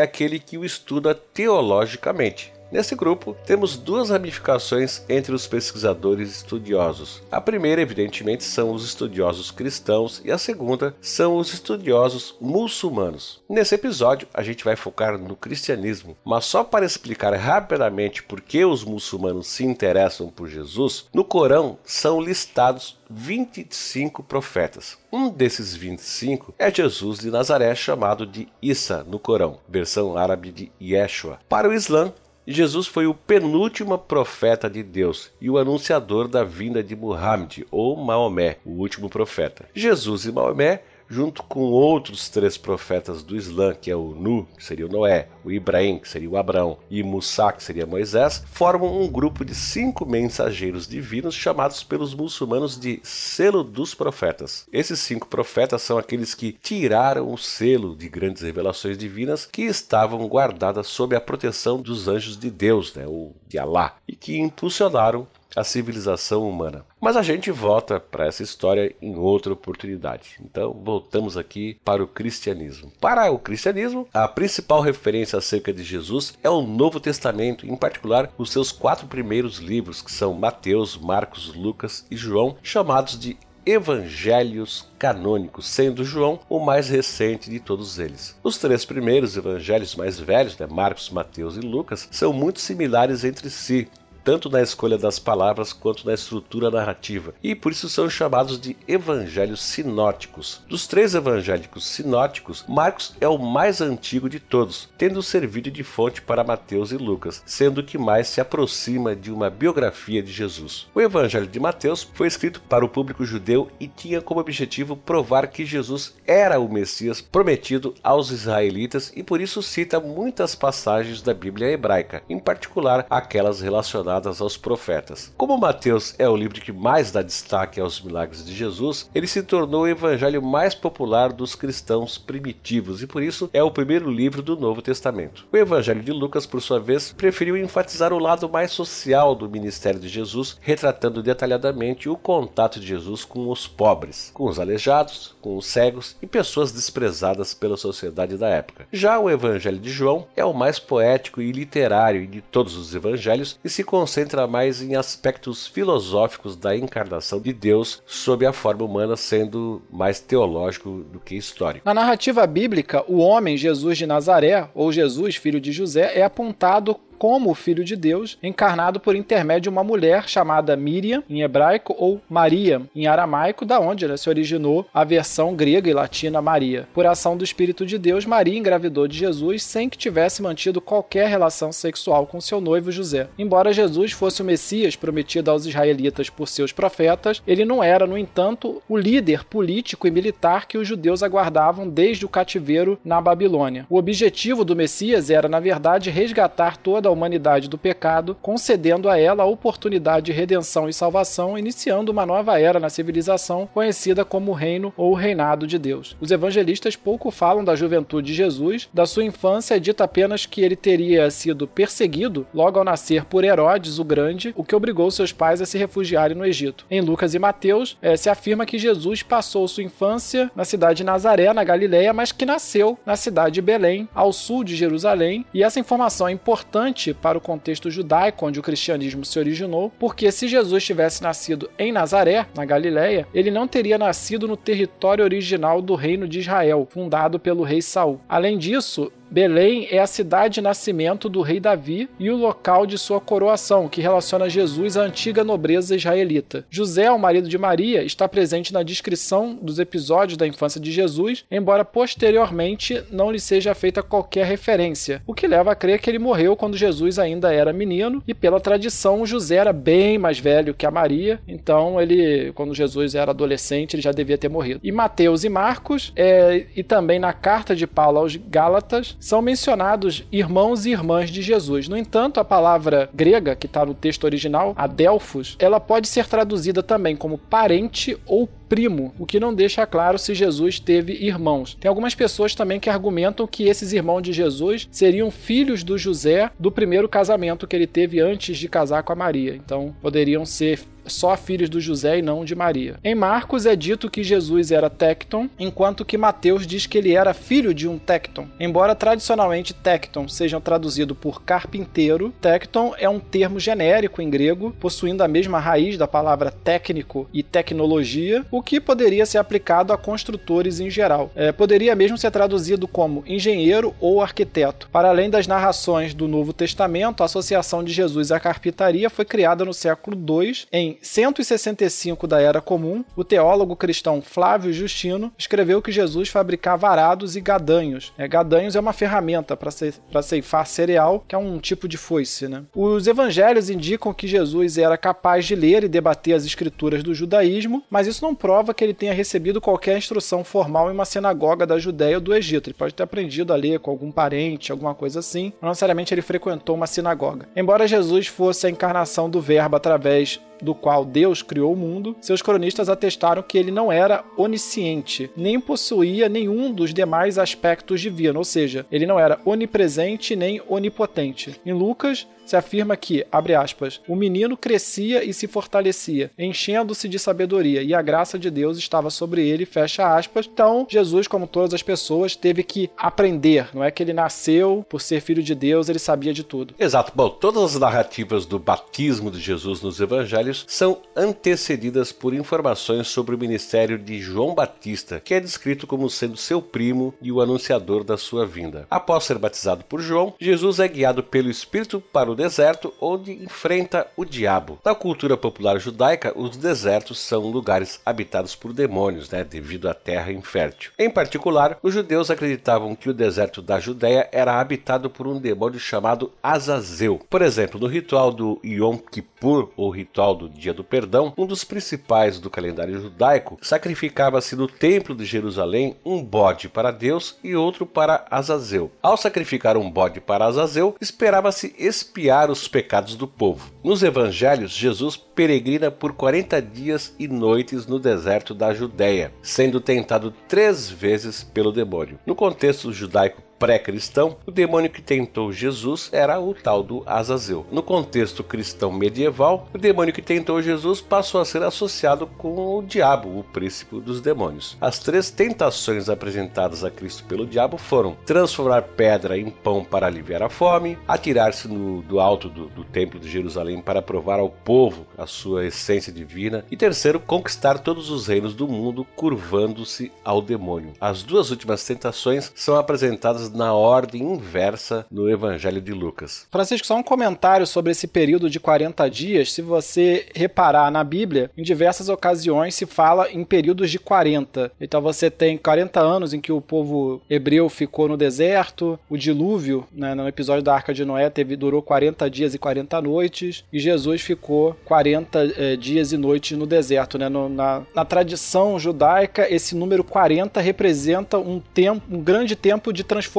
aquele que o estuda teologicamente. Nesse grupo, temos duas ramificações entre os pesquisadores estudiosos. A primeira, evidentemente, são os estudiosos cristãos e a segunda são os estudiosos muçulmanos. Nesse episódio, a gente vai focar no cristianismo, mas só para explicar rapidamente por que os muçulmanos se interessam por Jesus, no Corão são listados 25 profetas. Um desses 25 é Jesus de Nazaré, chamado de Isa no Corão, versão árabe de Yeshua. Para o Islã, Jesus foi o penúltimo profeta de Deus e o anunciador da vinda de Muhammad, ou Maomé, o último profeta. Jesus e Maomé junto com outros três profetas do Islã, que é o Nu, que seria o Noé, o Ibrahim, que seria o Abraão, e Musa, que seria Moisés, formam um grupo de cinco mensageiros divinos chamados pelos muçulmanos de selo dos profetas. Esses cinco profetas são aqueles que tiraram o selo de grandes revelações divinas que estavam guardadas sob a proteção dos anjos de Deus, né, ou de Alá, e que impulsionaram a civilização humana. Mas a gente volta para essa história em outra oportunidade. Então, voltamos aqui para o cristianismo. Para o cristianismo, a principal referência acerca de Jesus é o Novo Testamento, em particular os seus quatro primeiros livros, que são Mateus, Marcos, Lucas e João, chamados de evangelhos canônicos, sendo João o mais recente de todos eles. Os três primeiros evangelhos mais velhos, né, Marcos, Mateus e Lucas, são muito similares entre si, tanto na escolha das palavras quanto na estrutura narrativa, e por isso são chamados de evangelhos sinóticos. Dos três evangélicos sinóticos, Marcos é o mais antigo de todos, tendo servido de fonte para Mateus e Lucas, sendo que mais se aproxima de uma biografia de Jesus. O Evangelho de Mateus foi escrito para o público judeu e tinha como objetivo provar que Jesus era o Messias prometido aos israelitas e por isso cita muitas passagens da Bíblia hebraica, em particular aquelas relacionadas relacionadas aos profetas. Como Mateus é o livro que mais dá destaque aos milagres de Jesus, ele se tornou o evangelho mais popular dos cristãos primitivos e por isso é o primeiro livro do Novo Testamento. O evangelho de Lucas, por sua vez, preferiu enfatizar o lado mais social do ministério de Jesus, retratando detalhadamente o contato de Jesus com os pobres, com os aleijados, com os cegos e pessoas desprezadas pela sociedade da época. Já o evangelho de João é o mais poético e literário de todos os evangelhos e se concentra mais em aspectos filosóficos da encarnação de Deus sob a forma humana, sendo mais teológico do que histórico. Na narrativa bíblica, o homem Jesus de Nazaré, ou Jesus, filho de José, é apontado como o Filho de Deus, encarnado por intermédio de uma mulher chamada Miriam, em hebraico, ou Maria, em aramaico, da onde né, se originou a versão grega e latina Maria. Por ação do Espírito de Deus, Maria engravidou de Jesus sem que tivesse mantido qualquer relação sexual com seu noivo José. Embora Jesus fosse o Messias prometido aos israelitas por seus profetas, ele não era, no entanto, o líder político e militar que os judeus aguardavam desde o cativeiro na Babilônia. O objetivo do Messias era, na verdade, resgatar toda a humanidade do pecado, concedendo a ela a oportunidade de redenção e salvação, iniciando uma nova era na civilização conhecida como Reino ou Reinado de Deus. Os evangelistas pouco falam da juventude de Jesus, da sua infância é dita apenas que ele teria sido perseguido logo ao nascer por Herodes o Grande, o que obrigou seus pais a se refugiarem no Egito. Em Lucas e Mateus, é, se afirma que Jesus passou sua infância na cidade de Nazaré, na Galileia, mas que nasceu na cidade de Belém, ao sul de Jerusalém, e essa informação é importante para o contexto judaico onde o cristianismo se originou, porque se Jesus tivesse nascido em Nazaré, na Galileia, ele não teria nascido no território original do reino de Israel, fundado pelo rei Saul. Além disso, Belém é a cidade de nascimento do rei Davi e o local de sua coroação, que relaciona Jesus à antiga nobreza israelita. José, o marido de Maria, está presente na descrição dos episódios da infância de Jesus, embora posteriormente não lhe seja feita qualquer referência, o que leva a crer que ele morreu quando Jesus ainda era menino e pela tradição José era bem mais velho que a Maria, então ele, quando Jesus era adolescente, ele já devia ter morrido. E Mateus e Marcos, é, e também na carta de Paulo aos Gálatas, são mencionados irmãos e irmãs de Jesus. No entanto, a palavra grega, que está no texto original, adelphos, ela pode ser traduzida também como parente ou primo, o que não deixa claro se Jesus teve irmãos. Tem algumas pessoas também que argumentam que esses irmãos de Jesus seriam filhos do José do primeiro casamento que ele teve antes de casar com a Maria. Então, poderiam ser só filhos do José e não de Maria. Em Marcos é dito que Jesus era Tecton, enquanto que Mateus diz que ele era filho de um Tecton. Embora tradicionalmente Tecton seja traduzido por carpinteiro, Tecton é um termo genérico em grego, possuindo a mesma raiz da palavra técnico e tecnologia, o que poderia ser aplicado a construtores em geral. É, poderia mesmo ser traduzido como engenheiro ou arquiteto. Para além das narrações do Novo Testamento, a associação de Jesus à carpintaria foi criada no século II em 165 da Era Comum, o teólogo cristão Flávio Justino escreveu que Jesus fabricava arados e gadanhos. É, gadanhos é uma ferramenta para ceifar cereal, que é um tipo de foice. Né? Os evangelhos indicam que Jesus era capaz de ler e debater as escrituras do judaísmo, mas isso não prova que ele tenha recebido qualquer instrução formal em uma sinagoga da Judéia ou do Egito. Ele pode ter aprendido a ler com algum parente, alguma coisa assim, não necessariamente ele frequentou uma sinagoga. Embora Jesus fosse a encarnação do Verbo através do qual Deus criou o mundo, seus cronistas atestaram que ele não era onisciente, nem possuía nenhum dos demais aspectos divinos, ou seja, ele não era onipresente nem onipotente. Em Lucas, se afirma que, abre aspas, o menino crescia e se fortalecia, enchendo-se de sabedoria, e a graça de Deus estava sobre ele, fecha aspas. Então, Jesus, como todas as pessoas, teve que aprender. Não é que ele nasceu por ser filho de Deus, ele sabia de tudo. Exato. Bom, todas as narrativas do batismo de Jesus nos evangelhos são antecedidas por informações sobre o ministério de João Batista, que é descrito como sendo seu primo e o anunciador da sua vinda. Após ser batizado por João, Jesus é guiado pelo Espírito para o deserto, onde enfrenta o diabo. Na cultura popular judaica, os desertos são lugares habitados por demônios, né, devido à terra infértil. Em particular, os judeus acreditavam que o deserto da Judéia era habitado por um demônio chamado Azazel. Por exemplo, no ritual do Yom Kippur, ou ritual do Dia do Perdão, um dos principais do calendário judaico, sacrificava-se no templo de Jerusalém um bode para Deus e outro para Azazel. Ao sacrificar um bode para Azazel, esperava-se expiar expiar os pecados do povo. Nos evangelhos, Jesus peregrina por 40 dias e noites no deserto da Judéia, sendo tentado três vezes pelo demônio. No contexto judaico pré-cristão, o demônio que tentou Jesus era o tal do Azazel. No contexto cristão medieval, o demônio que tentou Jesus passou a ser associado com o diabo, o príncipe dos demônios. As três tentações apresentadas a Cristo pelo diabo foram transformar pedra em pão para aliviar a fome, atirar-se do alto do, do templo de Jerusalém para provar ao povo a sua essência divina e terceiro, conquistar todos os reinos do mundo curvando-se ao demônio. As duas últimas tentações são apresentadas na ordem inversa no Evangelho de Lucas. Francisco, só um comentário sobre esse período de 40 dias. Se você reparar na Bíblia, em diversas ocasiões se fala em períodos de 40. Então você tem 40 anos em que o povo hebreu ficou no deserto, o dilúvio, né, no episódio da Arca de Noé, teve, durou 40 dias e 40 noites, e Jesus ficou 40 eh, dias e noites no deserto. Né? No, na, na tradição judaica, esse número 40 representa um tempo, um grande tempo de transformação.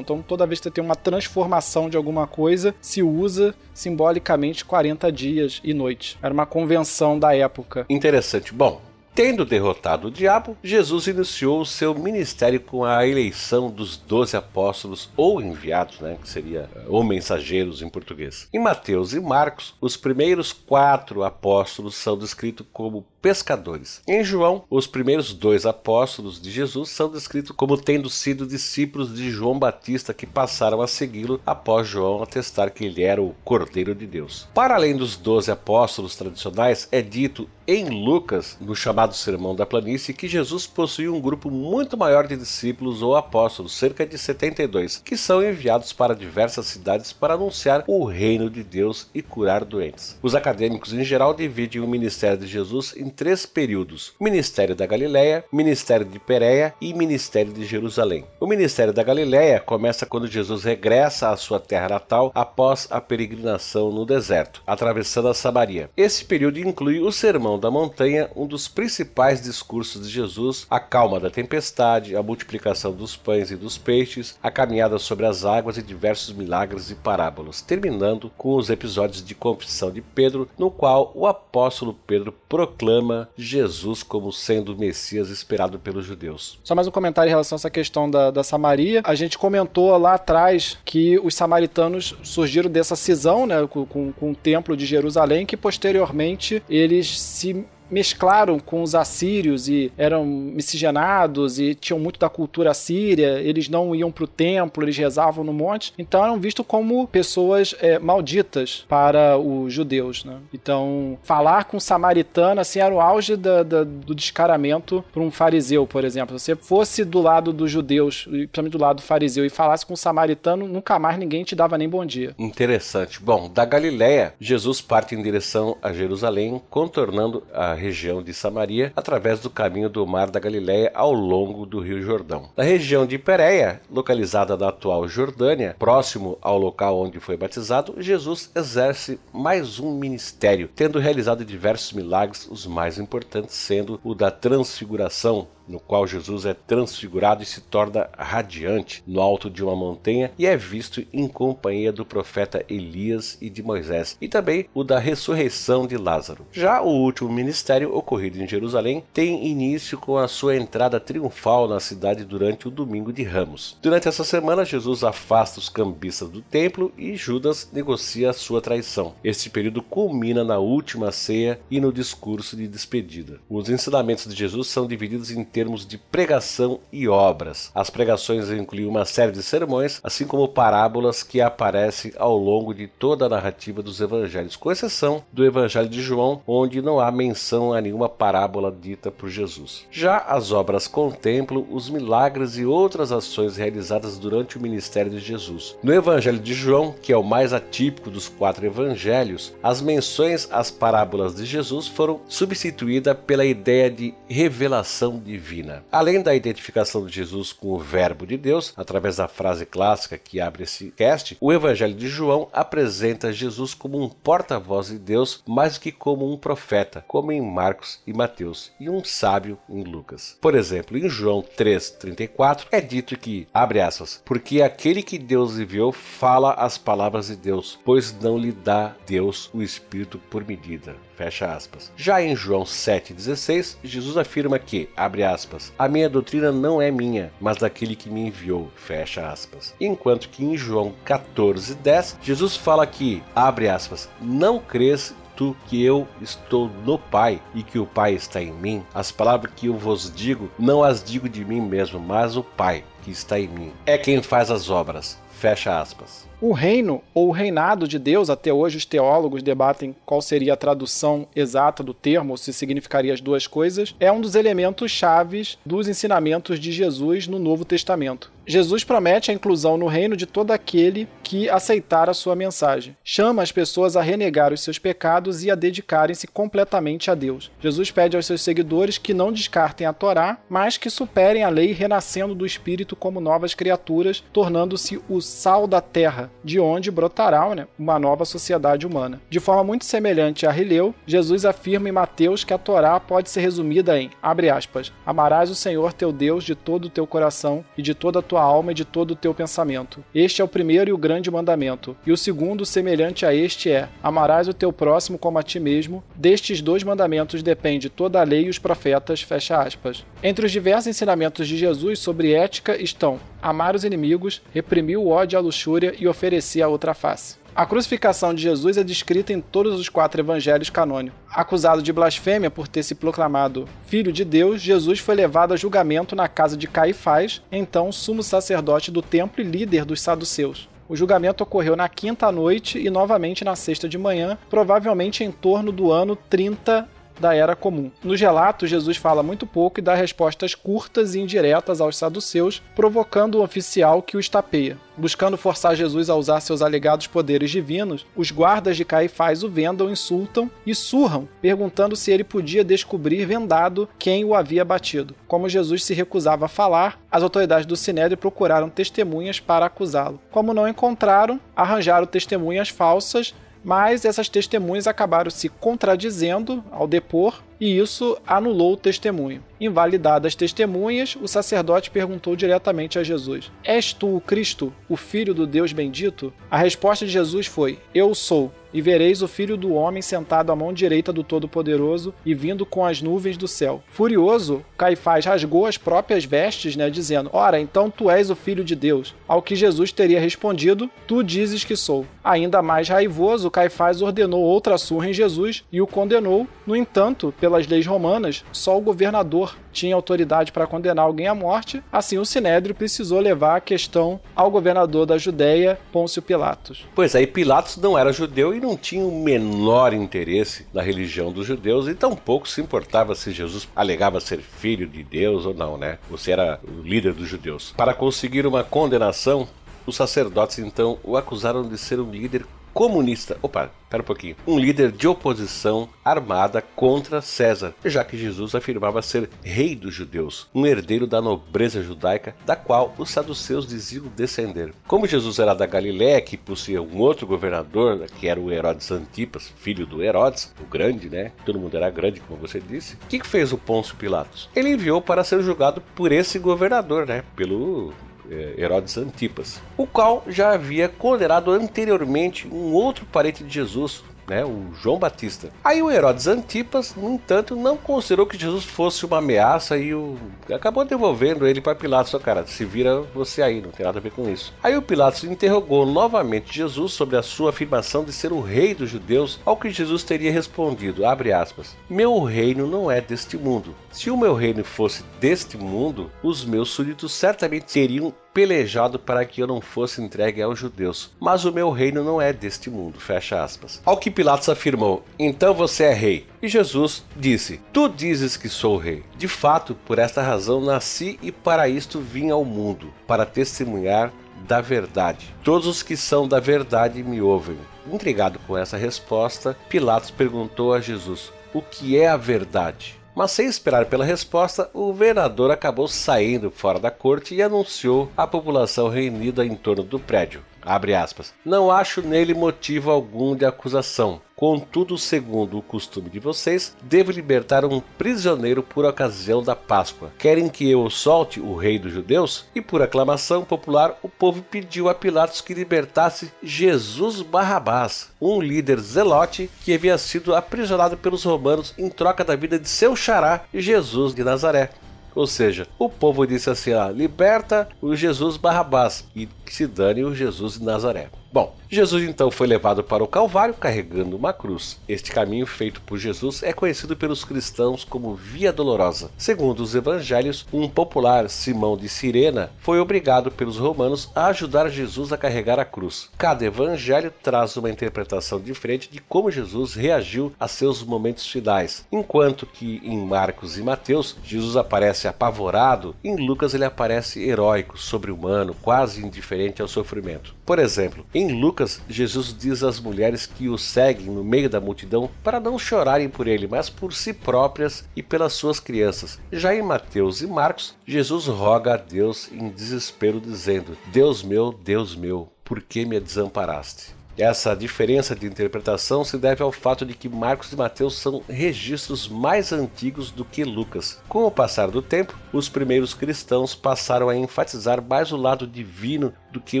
Então, toda vez que você tem uma transformação de alguma coisa, se usa simbolicamente 40 dias e noites. Era uma convenção da época. Interessante. Bom, Tendo derrotado o diabo, Jesus iniciou o seu ministério com a eleição dos doze apóstolos ou enviados, né, que seria ou mensageiros em português. Em Mateus e Marcos, os primeiros quatro apóstolos são descritos como pescadores. Em João, os primeiros dois apóstolos de Jesus são descritos como tendo sido discípulos de João Batista que passaram a segui-lo após João atestar que ele era o Cordeiro de Deus. Para além dos doze apóstolos tradicionais, é dito em Lucas, no chamado Sermão da Planície, que Jesus possui um grupo muito maior de discípulos ou apóstolos, cerca de 72, que são enviados para diversas cidades para anunciar o reino de Deus e curar doentes. Os acadêmicos em geral dividem o ministério de Jesus em três períodos: Ministério da Galileia, Ministério de Pérea e Ministério de Jerusalém. O Ministério da Galileia começa quando Jesus regressa à sua terra natal após a peregrinação no deserto, atravessando a Samaria. Esse período inclui o Sermão da Montanha, um dos principais discursos de Jesus, a calma da tempestade, a multiplicação dos pães e dos peixes, a caminhada sobre as águas e diversos milagres e parábolas, terminando com os episódios de confissão de Pedro, no qual o apóstolo Pedro proclama Jesus como sendo o Messias esperado pelos judeus. Só mais um comentário em relação a essa questão da, da Samaria. A gente comentou lá atrás que os samaritanos surgiram dessa cisão né, com, com, com o templo de Jerusalém, que posteriormente eles se mesclaram com os assírios e eram miscigenados e tinham muito da cultura assíria, eles não iam para o templo, eles rezavam no monte, então eram vistos como pessoas é, malditas para os judeus. Né? Então, falar com samaritano assim, era o auge da, da, do descaramento para um fariseu, por exemplo. Se você fosse do lado dos judeus, principalmente do lado do fariseu, e falasse com um samaritano, nunca mais ninguém te dava nem bom dia. Interessante. Bom, da Galiléia, Jesus parte em direção a Jerusalém, contornando a região de Samaria através do caminho do Mar da Galileia ao longo do Rio Jordão. Na região de Pérea, localizada na atual Jordânia, próximo ao local onde foi batizado, Jesus exerce mais um ministério, tendo realizado diversos milagres, os mais importantes sendo o da transfiguração, no qual Jesus é transfigurado e se torna radiante no alto de uma montanha e é visto em companhia do profeta Elias e de Moisés, e também o da ressurreição de Lázaro. Já o último ministério ocorrido em Jerusalém tem início com a sua entrada triunfal na cidade durante o domingo de Ramos. Durante essa semana, Jesus afasta os cambistas do templo e Judas negocia a sua traição. Este período culmina na última ceia e no discurso de despedida. Os ensinamentos de Jesus são divididos em termos de pregação e obras. As pregações incluem uma série de sermões, assim como parábolas que aparecem ao longo de toda a narrativa dos evangelhos, com exceção do Evangelho de João, onde não há menção a nenhuma parábola dita por Jesus. Já as obras contemplam os milagres e outras ações realizadas durante o ministério de Jesus. No Evangelho de João, que é o mais atípico dos quatro evangelhos, as menções às parábolas de Jesus foram substituídas pela ideia de revelação divina divina. Além da identificação de Jesus com o Verbo de Deus, através da frase clássica que abre esse cast, o Evangelho de João apresenta Jesus como um porta-voz de Deus, mais que como um profeta, como em Marcos e Mateus, e um sábio em Lucas. Por exemplo, em João 3:34 é dito que, abre aspas, porque aquele que Deus enviou fala as palavras de Deus, pois não lhe dá Deus o Espírito por medida. Fecha aspas. Já em João 7,16, Jesus afirma que, abre aspas, a minha doutrina não é minha, mas daquele que me enviou. Fecha aspas. Enquanto que em João 14,10, Jesus fala que, abre aspas, não crês tu que eu estou no Pai e que o Pai está em mim? As palavras que eu vos digo, não as digo de mim mesmo, mas o Pai que está em mim. É quem faz as obras Fecha aspas. O reino ou o reinado de Deus, até hoje os teólogos debatem qual seria a tradução exata do termo, se significaria as duas coisas, é um dos elementos chaves dos ensinamentos de Jesus no Novo Testamento. Jesus promete a inclusão no reino de todo aquele que aceitar a sua mensagem. Chama as pessoas a renegar os seus pecados e a dedicarem-se completamente a Deus. Jesus pede aos seus seguidores que não descartem a Torá, mas que superem a lei renascendo do Espírito como novas criaturas, tornando-se o sal da terra, de onde brotará né, uma nova sociedade humana. De forma muito semelhante a Rileu, Jesus afirma em Mateus que a Torá pode ser resumida em, abre aspas, amarás o Senhor teu Deus de todo o teu coração e de toda a tua alma e de todo o teu pensamento. Este é o primeiro e o grande mandamento. E o segundo, semelhante a este, é: amarás o teu próximo como a ti mesmo. Destes dois mandamentos depende toda a lei e os profetas. Fecha aspas. Entre os diversos ensinamentos de Jesus sobre ética estão amar os inimigos, reprimir o ódio a luxúria e oferecer a outra face. A crucificação de Jesus é descrita em todos os quatro evangelhos canônicos. Acusado de blasfêmia por ter se proclamado filho de Deus, Jesus foi levado a julgamento na casa de Caifás, então sumo sacerdote do templo e líder dos saduceus. O julgamento ocorreu na quinta noite e novamente na sexta de manhã, provavelmente em torno do ano 30 da era comum. Nos relatos, Jesus fala muito pouco e dá respostas curtas e indiretas aos saduceus, provocando o oficial que o estapeia. Buscando forçar Jesus a usar seus alegados poderes divinos, os guardas de Caifás o vendam, insultam e surram, perguntando se ele podia descobrir vendado quem o havia batido. Como Jesus se recusava a falar, as autoridades do Sinédrio procuraram testemunhas para acusá-lo. Como não encontraram, arranjaram testemunhas falsas mas essas testemunhas acabaram se contradizendo ao depor e isso anulou o testemunho. Invalidadas as testemunhas, o sacerdote perguntou diretamente a Jesus: És tu o Cristo, o Filho do Deus bendito? A resposta de Jesus foi: Eu sou. E vereis o filho do homem sentado à mão direita do Todo-Poderoso e vindo com as nuvens do céu. Furioso, Caifás rasgou as próprias vestes, né, dizendo: Ora, então tu és o filho de Deus. Ao que Jesus teria respondido: Tu dizes que sou. Ainda mais raivoso, Caifás ordenou outra surra em Jesus e o condenou. No entanto, pelas leis romanas, só o governador tinha autoridade para condenar alguém à morte. Assim, o Sinédrio precisou levar a questão ao governador da Judéia, Pôncio Pilatos. Pois aí, Pilatos não era judeu e não tinha o menor interesse na religião dos judeus e tampouco se importava se Jesus alegava ser filho de Deus ou não, né? Ou se era o líder dos judeus. Para conseguir uma condenação, os sacerdotes então o acusaram de ser um líder comunista. Opa, pera um pouquinho. Um líder de oposição armada contra César, já que Jesus afirmava ser rei dos judeus, um herdeiro da nobreza judaica, da qual os saduceus diziam descender. Como Jesus era da Galiléia, que possuía um outro governador, que era o Herodes Antipas, filho do Herodes, o grande, né? Todo mundo era grande, como você disse. O que fez o Pôncio Pilatos? Ele enviou para ser julgado por esse governador, né? Pelo Herodes Antipas, o qual já havia condenado anteriormente um outro parente de Jesus, né, o João Batista. Aí o Herodes Antipas, no entanto, não considerou que Jesus fosse uma ameaça e o... acabou devolvendo ele para Pilatos. Oh, cara, se vira você aí, não tem nada a ver com isso. Aí o Pilatos interrogou novamente Jesus sobre a sua afirmação de ser o rei dos judeus, ao que Jesus teria respondido, abre aspas, meu reino não é deste mundo. Se o meu reino fosse deste mundo, os meus súditos certamente teriam pelejado para que eu não fosse entregue aos judeus. Mas o meu reino não é deste mundo. Fecha aspas. Ao que Pilatos afirmou: Então você é rei. E Jesus disse: Tu dizes que sou rei. De fato, por esta razão nasci e para isto vim ao mundo, para testemunhar da verdade. Todos os que são da verdade me ouvem. Intrigado com essa resposta, Pilatos perguntou a Jesus: O que é a verdade? Mas sem esperar pela resposta, o vereador acabou saindo fora da corte e anunciou à população reunida em torno do prédio. Abre aspas. Não acho nele motivo algum de acusação. Contudo, segundo o costume de vocês, devo libertar um prisioneiro por ocasião da Páscoa. Querem que eu solte o rei dos judeus? E por aclamação popular, o povo pediu a Pilatos que libertasse Jesus Barrabás, um líder zelote que havia sido aprisionado pelos romanos em troca da vida de seu xará, Jesus de Nazaré. Ou seja, o povo disse assim: ah, liberta o Jesus Barrabás e que se dane o Jesus de Nazaré. Bom, Jesus então foi levado para o Calvário carregando uma cruz. Este caminho feito por Jesus é conhecido pelos cristãos como Via Dolorosa. Segundo os evangelhos, um popular Simão de Cirena foi obrigado pelos romanos a ajudar Jesus a carregar a cruz. Cada evangelho traz uma interpretação diferente de como Jesus reagiu a seus momentos finais. Enquanto que em Marcos e Mateus, Jesus aparece apavorado, em Lucas ele aparece heróico, sobre-humano, quase indiferente ao sofrimento. Por exemplo, em Lucas, Jesus diz às mulheres que o seguem no meio da multidão para não chorarem por ele, mas por si próprias e pelas suas crianças. Já em Mateus e Marcos, Jesus roga a Deus em desespero, dizendo: Deus meu, Deus meu, por que me desamparaste? Essa diferença de interpretação se deve ao fato de que Marcos e Mateus são registros mais antigos do que Lucas. Com o passar do tempo, os primeiros cristãos passaram a enfatizar mais o lado divino do que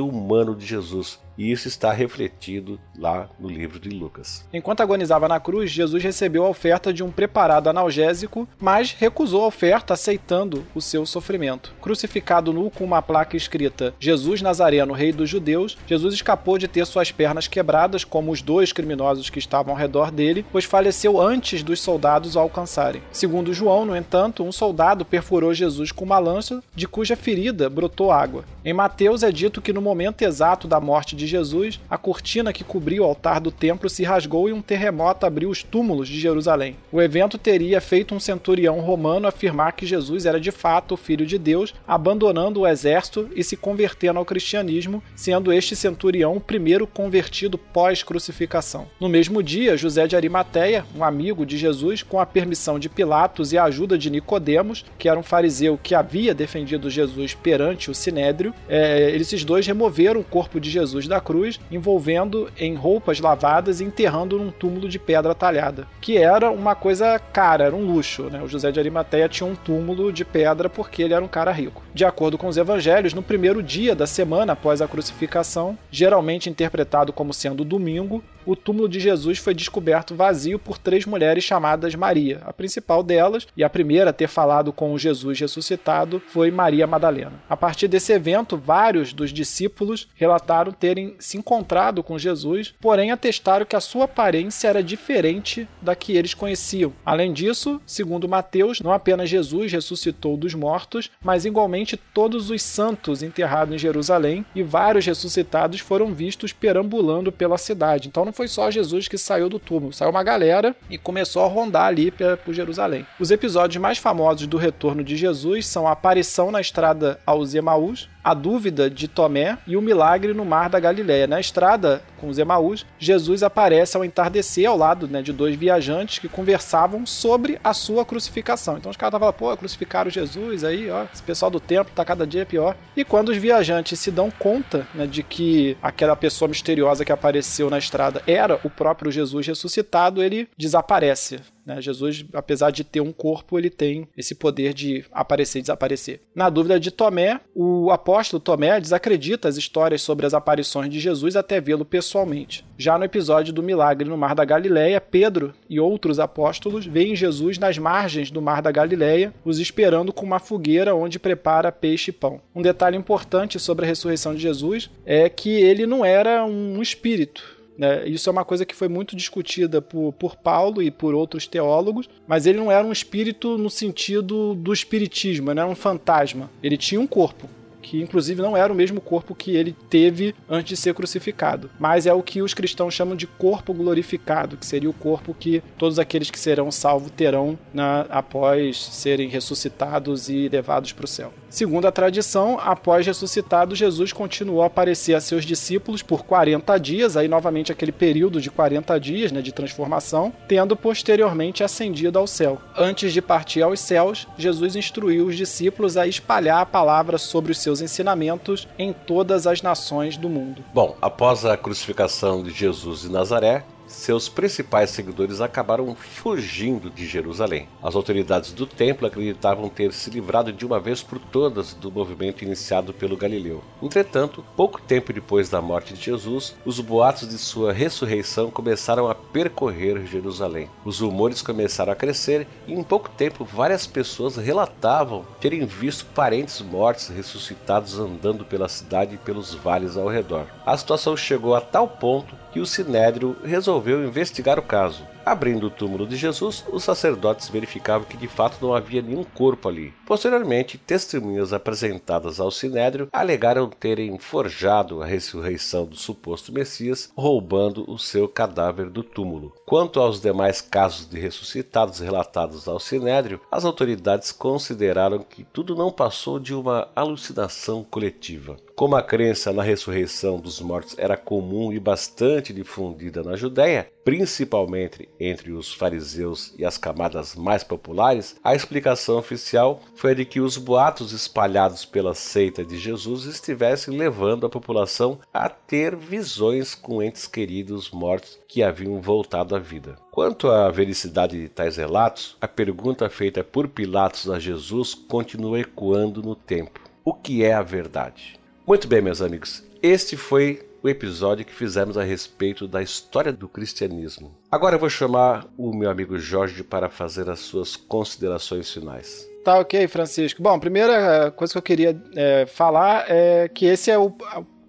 humano de Jesus. E isso está refletido lá no livro de Lucas. Enquanto agonizava na cruz, Jesus recebeu a oferta de um preparado analgésico, mas recusou a oferta, aceitando o seu sofrimento. Crucificado nu com uma placa escrita Jesus Nazareno, Rei dos Judeus, Jesus escapou de ter suas pernas quebradas, como os dois criminosos que estavam ao redor dele, pois faleceu antes dos soldados o alcançarem. Segundo João, no entanto, um soldado perfurou Jesus com uma lança, de cuja ferida brotou água. Em Mateus é dito que no momento exato da morte de Jesus, a cortina que cobria o altar do templo se rasgou e um terremoto abriu os túmulos de Jerusalém. O evento teria feito um centurião romano afirmar que Jesus era de fato o filho de Deus, abandonando o exército e se convertendo ao cristianismo, sendo este centurião o primeiro convertido pós-crucificação. No mesmo dia, José de Arimateia, um amigo de Jesus, com a permissão de Pilatos e a ajuda de Nicodemos, que era um fariseu que havia defendido Jesus perante o sinédrio, é, esses dois removeram o corpo de Jesus da cruz, envolvendo em roupas lavadas e enterrando num túmulo de pedra talhada, que era uma coisa cara, era um luxo. Né? O José de Arimateia tinha um túmulo de pedra porque ele era um cara rico. De acordo com os evangelhos, no primeiro dia da semana após a crucificação, geralmente interpretado como sendo domingo, o túmulo de Jesus foi descoberto vazio por três mulheres chamadas Maria. A principal delas, e a primeira a ter falado com o Jesus ressuscitado, foi Maria Madalena. A partir desse evento, vários dos discípulos relataram terem se encontrado com Jesus, porém atestaram que a sua aparência era diferente da que eles conheciam. Além disso, segundo Mateus, não apenas Jesus ressuscitou dos mortos, mas igualmente todos os santos enterrados em Jerusalém e vários ressuscitados foram vistos perambulando pela cidade. Então não foi só Jesus que saiu do túmulo, saiu uma galera e começou a rondar ali por Jerusalém. Os episódios mais famosos do retorno de Jesus são a aparição na estrada aos Emaús, a dúvida de Tomé e o milagre no mar da Galiléia. Na estrada com os Emaús, Jesus aparece ao entardecer ao lado né, de dois viajantes que conversavam sobre a sua crucificação. Então os caras estavam falando, pô, crucificaram Jesus aí, ó, esse pessoal do templo tá cada dia pior. E quando os viajantes se dão conta né, de que aquela pessoa misteriosa que apareceu na estrada era o próprio Jesus ressuscitado, ele desaparece. Né? Jesus, apesar de ter um corpo, ele tem esse poder de aparecer e desaparecer. Na dúvida de Tomé, o apóstolo Tomé desacredita as histórias sobre as aparições de Jesus até vê-lo pessoalmente. Já no episódio do milagre no Mar da Galileia, Pedro e outros apóstolos veem Jesus nas margens do Mar da Galileia, os esperando com uma fogueira onde prepara peixe e pão. Um detalhe importante sobre a ressurreição de Jesus é que ele não era um espírito, né? Isso é uma coisa que foi muito discutida por, por Paulo e por outros teólogos, mas ele não era um espírito no sentido do espiritismo, não era um fantasma. Ele tinha um corpo, que inclusive não era o mesmo corpo que ele teve antes de ser crucificado, mas é o que os cristãos chamam de corpo glorificado, que seria o corpo que todos aqueles que serão salvos terão na, após serem ressuscitados e levados para o céu. Segundo a tradição, após ressuscitado, Jesus continuou a aparecer a seus discípulos por 40 dias, aí novamente aquele período de 40 dias né, de transformação, tendo posteriormente ascendido ao céu. Antes de partir aos céus, Jesus instruiu os discípulos a espalhar a palavra sobre os seus ensinamentos em todas as nações do mundo. Bom, após a crucificação de Jesus em Nazaré, seus principais seguidores acabaram fugindo de Jerusalém. As autoridades do templo acreditavam ter se livrado de uma vez por todas do movimento iniciado pelo Galileu. Entretanto, pouco tempo depois da morte de Jesus, os boatos de sua ressurreição começaram a percorrer Jerusalém. Os rumores começaram a crescer e em pouco tempo várias pessoas relatavam terem visto parentes mortos ressuscitados andando pela cidade e pelos vales ao redor. A situação chegou a tal ponto que o Sinédrio resolveu investigar o caso. Abrindo o túmulo de Jesus, os sacerdotes verificavam que de fato não havia nenhum corpo ali. Posteriormente, testemunhas apresentadas ao Sinédrio alegaram terem forjado a ressurreição do suposto Messias, roubando o seu cadáver do túmulo. Quanto aos demais casos de ressuscitados relatados ao Sinédrio, as autoridades consideraram que tudo não passou de uma alucinação coletiva. Como a crença na ressurreição dos mortos era comum e bastante difundida na Judéia, principalmente entre os fariseus e as camadas mais populares, a explicação oficial foi a de que os boatos espalhados pela seita de Jesus estivessem levando a população a ter visões com entes queridos mortos que haviam voltado à vida. Quanto à vericidade de tais relatos, a pergunta feita por Pilatos a Jesus continua ecoando no tempo: o que é a verdade? Muito bem, meus amigos, este foi o episódio que fizemos a respeito da história do cristianismo. Agora eu vou chamar o meu amigo Jorge para fazer as suas considerações finais. Tá ok, Francisco. Bom, a primeira coisa que eu queria é, falar é que esse é o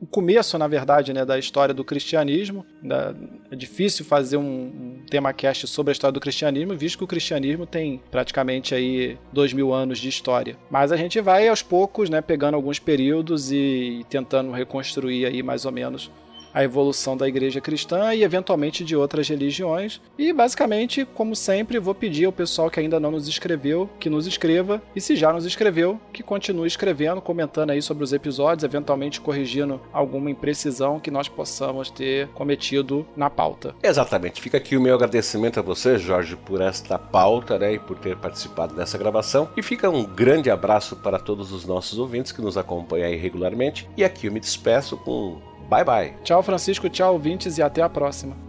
o começo, na verdade, né, da história do cristianismo. Da, é difícil fazer um, um, tema cast sobre a história do cristianismo, visto que o cristianismo tem praticamente aí dois mil anos de história. Mas a gente vai aos poucos, né, pegando alguns períodos e, e tentando reconstruir aí mais ou menos a evolução da igreja cristã e eventualmente de outras religiões. E basicamente, como sempre, vou pedir ao pessoal que ainda não nos escreveu que nos escreva e se já nos escreveu, que continue escrevendo, comentando aí sobre os episódios, eventualmente corrigindo alguma imprecisão que nós possamos ter cometido na pauta. Exatamente. Fica aqui o meu agradecimento a você, Jorge, por esta pauta, né, e por ter participado dessa gravação. E fica um grande abraço para todos os nossos ouvintes que nos acompanham aí regularmente. E aqui eu me despeço com Bye bye. Tchau, Francisco. Tchau, ouvintes, e até a próxima.